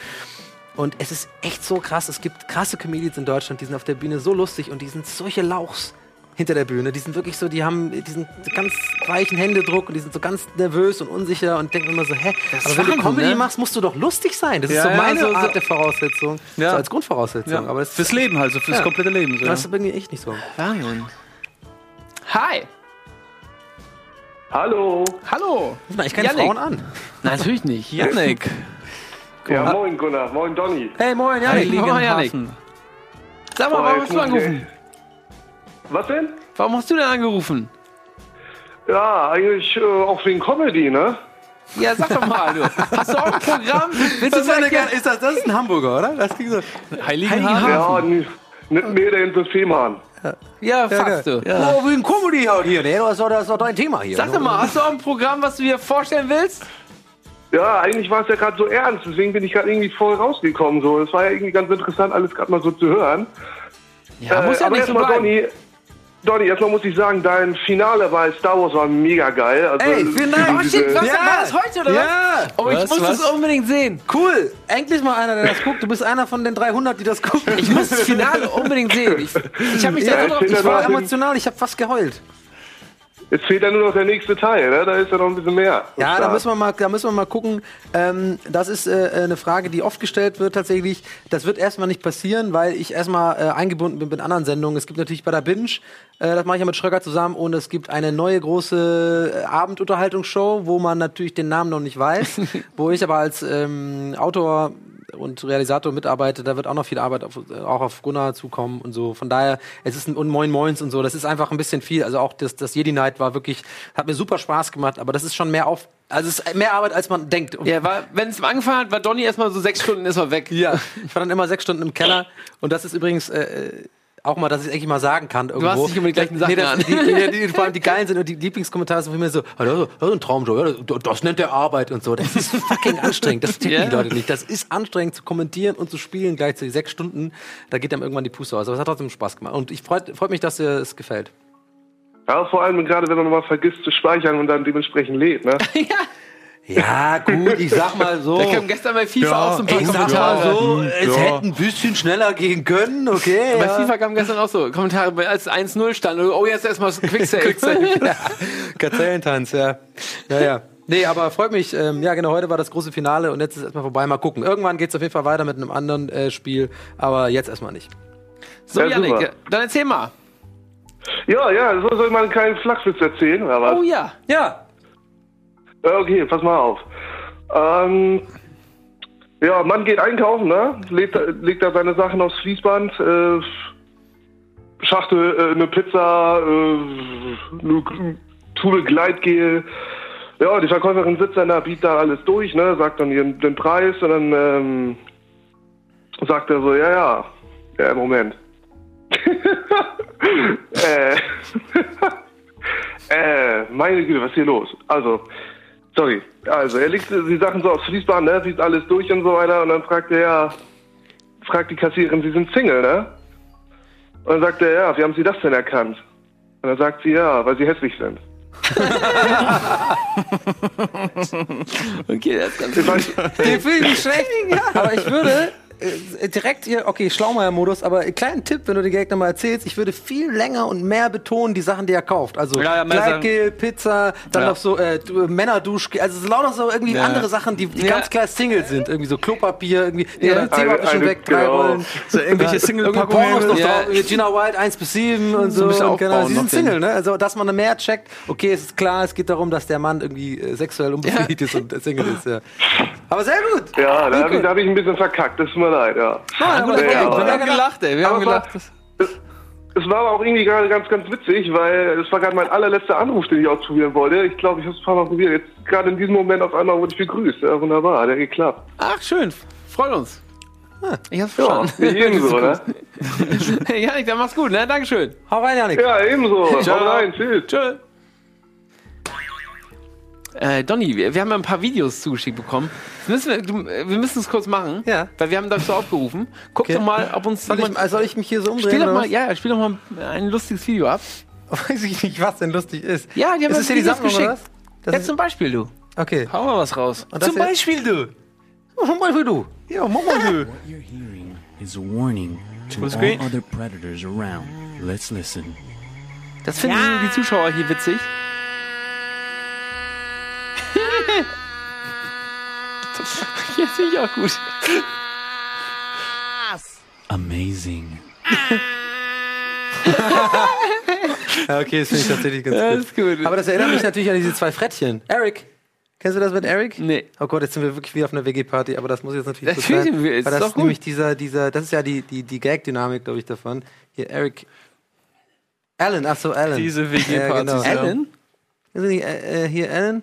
C: Und es ist echt so krass. Es gibt krasse Comedians in Deutschland, die sind auf der Bühne so lustig und die sind solche Lauchs hinter der Bühne. Die sind wirklich so, die haben diesen ganz weichen Händedruck und die sind so ganz nervös und unsicher und denken immer so, hä?
A: ist
C: Aber wenn du Comedy
A: ne?
C: machst, musst du doch lustig sein. Das ist
B: Ja,
C: so
B: ja,
C: meine
B: so- so-
C: Art der Voraussetzung.
B: Ja.
C: So als Grundvoraussetzung.
B: Ja.
C: Aber das
B: Fürs Leben halt, so fürs
C: Ja.
B: komplette Leben. So,
C: das
B: ja.
C: ist mir echt nicht so.
A: Wahnsinn. Hi.
F: Hallo.
A: Hallo.
C: Ich keine
A: Yannick.
C: Frauen an.
A: Nein, natürlich nicht.
B: Janik.
G: Ja, moin Gunnar, moin Donny.
C: Hey, moin, Janik.
A: Moin, Janik.
B: Heiligenhafen.
A: Sag mal, warum hast du angerufen?
G: Was denn?
A: Warum hast du denn angerufen?
G: Ja, eigentlich äh, auch wegen Comedy, ne?
A: Ja, sag doch mal, du. Hast du auch ein Programm? Willst du
C: Das ist, eine,
A: sagen,
C: ist das, das ist ein Hamburger, oder? Das klingt so.
B: Heiligenhafen.
G: Ja, n- nicht mehr der in Fehmarn.
A: Ja, fast du.
C: Oh, wegen Comedy haut hier. Nee, das ist doch, das ist doch dein Thema hier.
A: Sag doch mal, hast du auch ein Programm, was du dir vorstellen willst?
G: Ja, eigentlich war es ja gerade so ernst, deswegen bin ich gerade irgendwie voll rausgekommen. So, es war ja irgendwie ganz interessant, alles gerade mal so zu hören.
A: Ja, muss ja
G: aber
A: nicht so
G: erstmal,
A: bleiben.
G: Donny, Donny, erstmal muss ich sagen, dein Finale bei Star Wars war mega geil. Also,
C: Ey, vielen Dank.
A: Oh shit, was,
C: Ja.
A: war das heute oder was?
C: Ja,
A: Oh, ich
B: Was,
A: muss
B: was?
A: das unbedingt sehen.
C: cool. Endlich mal einer, der das guckt. Du bist einer von den 300, die das gucken.
A: Ich muss das Finale unbedingt sehen. Ich, ich habe mich
G: Ja,
A: da so drauf
G: ich
C: war emotional, ich habe fast geheult.
G: Jetzt fehlt ja nur noch der nächste Teil, ne? Da ist ja noch ein bisschen mehr.
C: Ja, da müssen wir mal, da müssen wir mal gucken. Ähm, das ist äh, eine Frage, die oft gestellt wird tatsächlich. Das wird erstmal nicht passieren, weil ich erstmal äh, eingebunden bin mit anderen Sendungen. Es gibt natürlich bei der Binge, äh, das mache ich ja mit Schröcker zusammen, und es gibt eine neue große äh, Abendunterhaltungsshow, wo man natürlich den Namen noch nicht weiß, wo ich aber als ähm, Autor und Realisator mitarbeite, da wird auch noch viel Arbeit auf, äh, auch auf Gunnar zukommen und so. Von daher, es ist ein und Moin Moins und so, das ist einfach ein bisschen viel. Also auch das, das Jedi Night war wirklich, hat mir super Spaß gemacht, aber das ist schon mehr auf, also es ist mehr Arbeit, als man denkt.
A: Ja, wenn es angefangen hat, war Donny erstmal so sechs Stunden ist er weg.
C: Ja, ich war dann immer sechs Stunden im Keller und das ist übrigens äh, auch mal, dass ich es eigentlich mal sagen kann irgendwo.
A: hast nicht immer die gleichen Sachen
C: das,
A: an.
C: Die, die, die, vor allem die geilen sind und die Lieblingskommentare sind von mir so, das ist- ein Traumjob, das, das nennt der Arbeit und so. Das ist fucking anstrengend, das checken
A: Ja.
C: die Leute nicht. Das ist anstrengend zu kommentieren und zu spielen gleichzeitig sechs Stunden, da geht dann irgendwann die Puste aus. Aber es hat trotzdem Spaß gemacht und ich freut, freut mich, dass dir es gefällt.
G: Ja, vor allem gerade, wenn man mal vergisst zu speichern und dann dementsprechend lädt, ne?
C: Ja, gut, ich sag mal so.
A: Da kam gestern bei FIFA auch so ein paar
C: Ich sag
A: Kommentare.
C: mal so, es hätte ein bisschen schneller gehen können, okay.
A: Bei
C: ja.
A: FIFA kam gestern auch so Kommentare, als 1-0 stand. Oh, jetzt erstmal das Quicksave.
C: ja. Gazellentanz, ja. Ja, ja. Nee, aber freut mich. Ähm, ja, genau, heute war das große Finale und jetzt ist erstmal vorbei. Mal gucken. Irgendwann geht's auf jeden Fall weiter mit einem anderen äh, Spiel, aber jetzt erstmal nicht.
A: So,
G: Ja,
A: Janik,
G: super.
A: dann erzähl mal.
G: Ja, ja, so soll man einen kleinen Flachwitz erzählen, oder was?
A: Oh ja.
C: Ja.
G: Ja, okay, pass mal auf. Ähm, ja, Mann geht einkaufen, ne? Legt, legt da seine Sachen aufs Fließband, äh, Schachtel, äh, eine Pizza, äh, eine Tube Gleitgel. Ja, die Verkäuferin sitzt dann da, bietet da alles durch, ne? Sagt dann ihren, den Preis und dann ähm, sagt er so, ja, ja, ja, Moment. äh, äh, meine Güte, was ist hier los? Also, sorry. Also, er legt die Sachen so aufs Fließband, ne, sieht alles durch und so weiter und dann fragt er, ja, fragt die Kassiererin, Sie sind Single, ne? Und dann sagt er, ja, wie haben Sie das denn erkannt? Und dann sagt sie, ja, weil Sie hässlich sind.
A: Okay, das ist ganz
C: Den finde ich nicht schlecht. Aber ich würde direkt hier, okay, Schlaumeier-Modus, aber einen kleinen Tipp, wenn du dir direkt nochmal erzählst, ich würde viel länger und mehr betonen die Sachen, die er kauft. Also
B: Ja, ja,
C: Gleitgel, Pizza, dann
B: Ja.
C: noch so äh, du- Männerduschgel, also so lauter so irgendwie
B: Ja.
C: andere Sachen, die, die
A: Ja.
C: ganz klar Single sind. Irgendwie so Klopapier, irgendwie, nee,
A: Ja.
C: Zebra schon weg, drei
G: genau.
C: Rollen.
B: So irgendwelche
C: Irgendwie
B: Single-Packungen.
C: Noch
A: Ja.
C: drauf, Gina White 1 bis 7 und so.
B: bisschen
C: und genau, sie sind
B: den-
C: Single, ne? Also, dass man mehr checkt, okay, es ist klar, es geht darum, dass der Mann irgendwie äh, sexuell unbefriedigt ist und äh, Single ist, ja. Aber sehr gut.
G: ja, da habe ich, da hab ich ein bisschen verkackt, das mir leid, ja.
C: Ah, gut,
G: Ja,
B: Wir haben gelacht, ey. Wir haben gelacht. Das-
G: Es war aber auch irgendwie gerade ganz, ganz witzig, weil es war gerade mein allerletzter Anruf, den ich ausprobieren wollte. Ich glaube, ich habe es ein paar Mal probiert. Jetzt gerade in diesem Moment auf einmal wurde ich begrüßt. Ja, wunderbar, hat ja geklappt.
A: Ach, schön. Freut uns. Ich hab's
G: Ja,
A: verstanden.
G: nicht ebenso, ne?
A: Janik, dann mach's gut, ne? Dankeschön.
C: Hau rein, Janik.
G: Ja, ebenso. Haut rein, tschüss.
A: Tschö. Äh, Donny, wir, wir haben ja ein paar Videos zugeschickt bekommen. Müssen wir, du, äh, wir müssen es kurz machen,
C: Ja.
A: weil wir haben dazu aufgerufen. Guck
C: Okay.
A: doch mal, ob uns
C: Soll ich,
A: jemand-
C: äh, soll ich mich hier so umdrehen?
A: spiel doch mal, ja, ja, spiel doch mal ein lustiges Video ab.
C: Weiß ich nicht, was denn lustig ist.
A: Ja, die haben
C: ist
A: uns Videos
C: Sammlung, oder was?
A: geschickt.
C: Das
A: Jetzt
C: ist,
A: zum Beispiel du.
C: okay.
B: Hau mal was raus.
A: Zum Beispiel du.
C: Zum Beispiel du. Ja, mach mal du.
H: What you're hearing is a warning to all other predators around. Let's listen.
A: Das finden die Zuschauer hier witzig. Ja, finde ich auch gut.
H: Amazing.
C: Ja, okay, das finde ich tatsächlich ganz
A: Ja,
C: gut.
A: gut.
C: Aber das erinnert mich natürlich an diese zwei Frettchen. Eric, Kennst du das mit Eric?
A: Nee.
C: Oh Gott, jetzt sind wir wirklich wie auf einer WG-Party, aber das muss jetzt natürlich
A: Natürlich,
C: kurz sein,
A: wir- ist
C: weil das
A: doch
C: ist
A: gut.
C: nämlich dieser, dieser, das ist ja die, die, die Gag-Dynamik, glaube ich, davon. Hier, Eric. Alan, ach so, Alan.
B: Diese WG-Partys,
C: Ja, genau.
A: Alan?
C: Ist nicht, äh, äh, hier, Alan?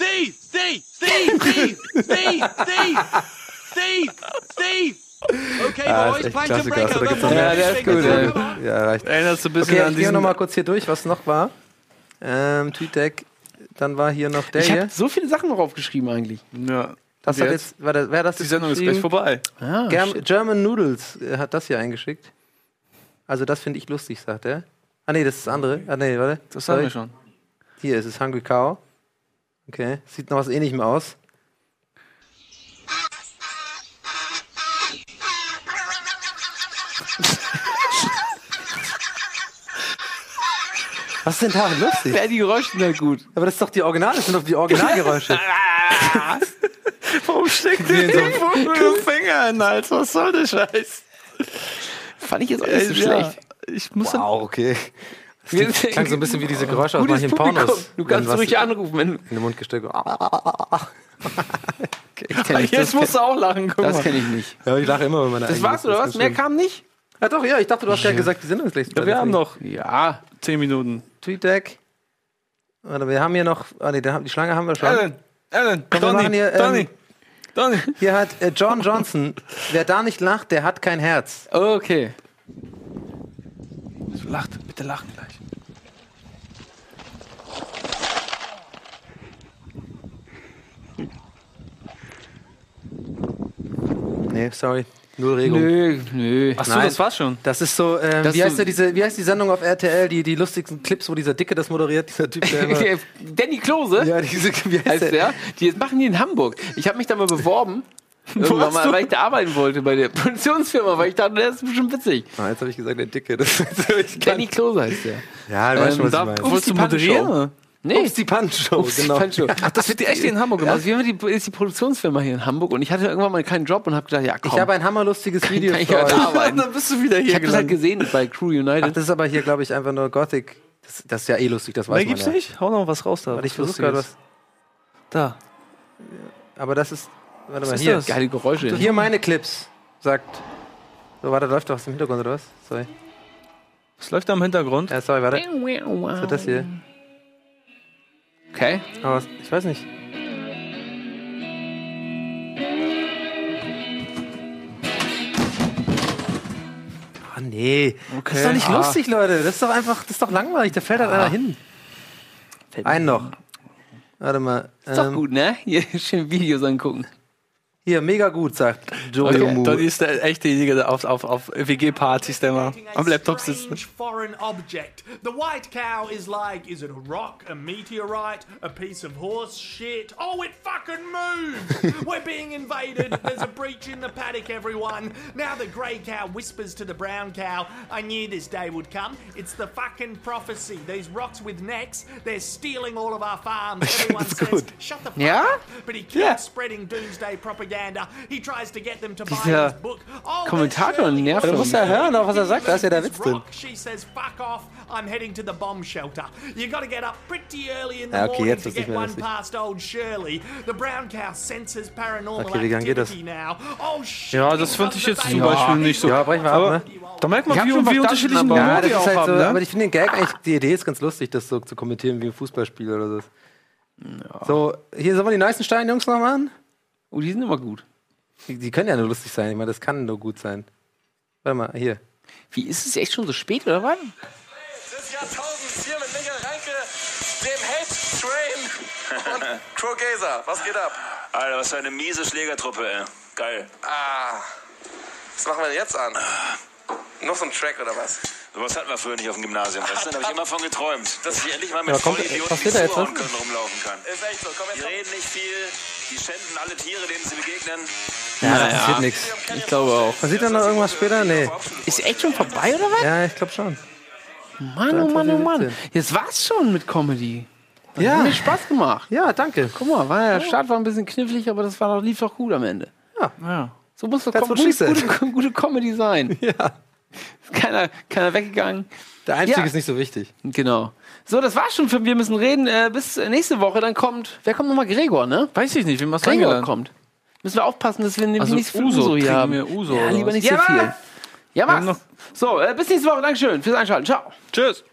H: Steve, Steve,
B: Steve, Steve, Steve, Steve, Steve, Steve. Okay,
C: ah, bei
B: euch Punch
C: Plankton
B: Breaker.
C: Also, ja,
A: ja, der ist gut. Ey.
C: Ja, reicht.
B: Erinnerst du ein bisschen
C: okay,
B: an
C: ich gehe nochmal kurz hier durch, was noch war. Ähm, Tweetdeck, dann war hier noch der
A: ich
C: hier.
A: Ich so viele Sachen noch aufgeschrieben eigentlich.
B: Ja.
C: Das hat jetzt, war das, wer das
B: Die Sendung ist gleich vorbei.
A: Ah,
C: Germ, German Noodles äh, hat das hier eingeschickt. Also das finde ich lustig, sagt er. Ah nee, das ist das andere. Ah nee, warte.
B: Das haben wir schon.
C: Hier ist es Hungry Cow. Okay, sieht noch was ähnlichem aus. Was ist denn daran lustig?
A: Ja, die Geräusche sind halt gut.
C: Aber das ist doch die Original, das sind doch die Originalgeräusche.
B: Warum steckt der irgendwo mit dem Finger in den Hals? Was soll der Scheiß?
A: Fand ich jetzt auch nicht so
B: Ja,
A: schlecht.
B: Ich muss
C: wow, okay.
A: Wir
C: Das klang so ein bisschen wie diese Geräusche aus manchen. Pornos.
A: Du kannst ruhig anrufen, wenn
C: in den Mund gesteckt
A: nicht.
B: Jetzt musst du auch lachen, guck
A: das kenne ich nicht.
C: Ja, ich lache immer, wenn meine
A: Das war's oder was? Mehr kam nicht?
C: Ja doch, ja, ich dachte, du hast gerade gesagt, die Sendung ist gleich
B: Ja, wir haben noch
A: Ja.
B: zehn Minuten.
C: TweetDeck. Warte, wir haben hier noch. Ah, nee, die Schlange haben wir schon.
B: Alan, Alan,
C: Komm, wir
B: Donny,
C: machen hier, ähm,
B: Donny, Donny.
C: Hier hat äh, John Johnson. Wer da nicht lacht, der hat kein Herz.
A: Okay.
B: Lacht, bitte lachen gleich.
C: Nee, sorry. Null Regung.
A: Nö, nö.
B: Achso,
C: Nein.
B: das war's schon.
C: Das ist so, ähm,
A: Das
C: wie, heißt
A: so-
C: diese, wie heißt die Sendung auf RTL, die, die lustigsten Clips, wo dieser Dicke das moderiert, dieser Typ, der immer,
A: Danny Klose
C: Ja, diese, wie heißt
A: heißt
C: der?
A: der. Die machen die in Hamburg. Ich habe mich da mal beworben. Irgendwann mal, weil ich da arbeiten wollte bei der Produktionsfirma, weil ich dachte, der ist bestimmt witzig.
C: Ah, jetzt habe ich gesagt, der Dicke. Das, das
A: Danny Klose heißt der.
C: ja, du weißt schon, was
B: da
C: ich meine.
B: wolltest du moderieren?
A: Nee,
C: Ups, die Punch-Show,
A: Ups, die
C: genau.
A: Punch-Show.
B: Ach, das wird die echt in Hamburg gemacht?
A: Also wir haben die, ist die Produktionsfirma hier in Hamburg und ich hatte irgendwann mal keinen Job und habe gedacht, ja komm,
C: Ich habe ein hammerlustiges Video
A: kann ich
C: für
A: arbeiten.
B: Dann bist du wieder
A: Ich
B: hier
A: habe das halt gesehen bei Crew
C: Ach,
A: United.
C: das ist aber hier, glaube ich, einfach nur Gothic. Das, das ist ja eh lustig, das weiß
B: Mehr
C: man
B: gibt's
C: ja.
B: nicht? Hau noch was raus da.
C: Warte, ich
B: was
C: versuche gerade was.
B: Da.
C: Aber das ist. Warte mal,
B: ist
C: hier.
B: das?
A: Geile Geräusche.
C: Hier meine Clips, sagt. So, warte, läuft doch was im Hintergrund oder was? Sorry.
B: Was läuft da im Hintergrund?
C: Ja, sorry, warte. Was ist das hier?
A: Okay.
C: Aber ich weiß nicht. Ah, nee. Das ist doch nicht
B: Ah.
C: lustig, Leute. Das ist doch einfach, das ist doch langweilig. Da fällt halt einer hin. Einen noch. Warte mal.
A: Ist doch
C: ähm,
A: gut, ne? Hier schön Videos angucken.
C: Hier, mega gut, sagt Jojo
B: Okay. Donny ist der echte derjenige, der auf, auf, auf WG-Partys, der mal am Laptop sitzt.
I: Foreign object. The white cow is like, is it a rock, a meteorite, a piece of horse shit? Oh, it fucking moves! We're being invaded. There's a breach in the paddock, everyone. Now the grey cow whispers to the brown cow, I knew this day would come. It's the fucking prophecy. These rocks with necks, they're stealing all of our farms. Everyone says, shut the fuck
A: Ja?
I: up. But he keeps spreading doomsday propaganda.
A: Dieser Kommentator nervt.
C: Du musst ja hören, auch was er sagt. Da ist ja der Witz drin. Ja, okay, jetzt ist nicht mehr lustig. Okay, wie lang geht das?
B: Ja, das finde ich jetzt zum
I: ja.
B: Beispiel nicht so.
C: Ja, brechen wir ab, ne?
B: Da merkt man, wie, wie unterschiedlichen
A: Humor
C: ja, das ist halt so,
B: ne? ne?
C: Aber ich finde den Gag eigentlich, die Idee ist ganz lustig, das so zu kommentieren wie ein Fußballspiel oder so. Ja. So, hier sollen wir die neuesten Steine, Jungs, noch mal an?
A: Oh, die sind immer gut.
C: Die, die können ja nur lustig sein, ich meine, das kann nur gut sein. Warte mal, hier.
A: Wie ist es echt schon so spät oder was?
J: des Jahrtausends hier mit Michael Reinke, dem Head Train und Crow Gazer. Was geht ab?
K: Alter, was für eine miese Schlägertruppe, ey. Geil.
J: Ah, was machen wir denn jetzt an? Noch so ein Track oder was?
K: Sowas hatten wir früher nicht auf dem Gymnasium. Weißt du? Da habe ich immer von geträumt, dass ich endlich mal mit
C: Ja, kommt-
K: Vollidioten, die
C: jetzt
K: zuhauen
C: was?
K: können, rumlaufen kann.
J: Ist echt so, komm
K: Die
J: jetzt
K: reden nicht viel, die schänden alle Tiere, denen sie begegnen.
C: Ja, das passiert nichts.
A: Ich glaube auch.
C: Passiert da noch irgendwas später? Nee.
A: Ist echt schon vorbei, oder was?
C: Ja, ich glaube schon.
A: Mann, oh Mann, oh Mann. Jetzt war's schon mit Comedy. Das
C: Ja.
A: hat mir Spaß gemacht.
C: Ja, danke.
A: Guck mal, war, der Start war ein bisschen knifflig, aber das war doch, lief doch gut am Ende.
B: Ja.
A: So muss doch gute, gute, gute Comedy sein.
C: Ja.
A: Ist keiner, keiner weggegangen.
C: Der Einstieg
A: Ja.
C: ist nicht so wichtig.
A: Genau. So, das war's schon für Wir müssen reden. Äh, bis nächste Woche, dann kommt, wer kommt nochmal? Gregor, ne?
B: Weiß ich nicht, wie man es
A: Gregor kommt. Müssen wir aufpassen, dass wir nämlich
B: Also
A: nicht viel
B: Uso,
A: Uso hier haben.
B: wir Uso
A: ja, lieber nicht
B: Ja,
A: so viel. Ja, was? So, äh, bis nächste Woche. Dankeschön fürs Einschalten. Ciao.
B: Tschüss.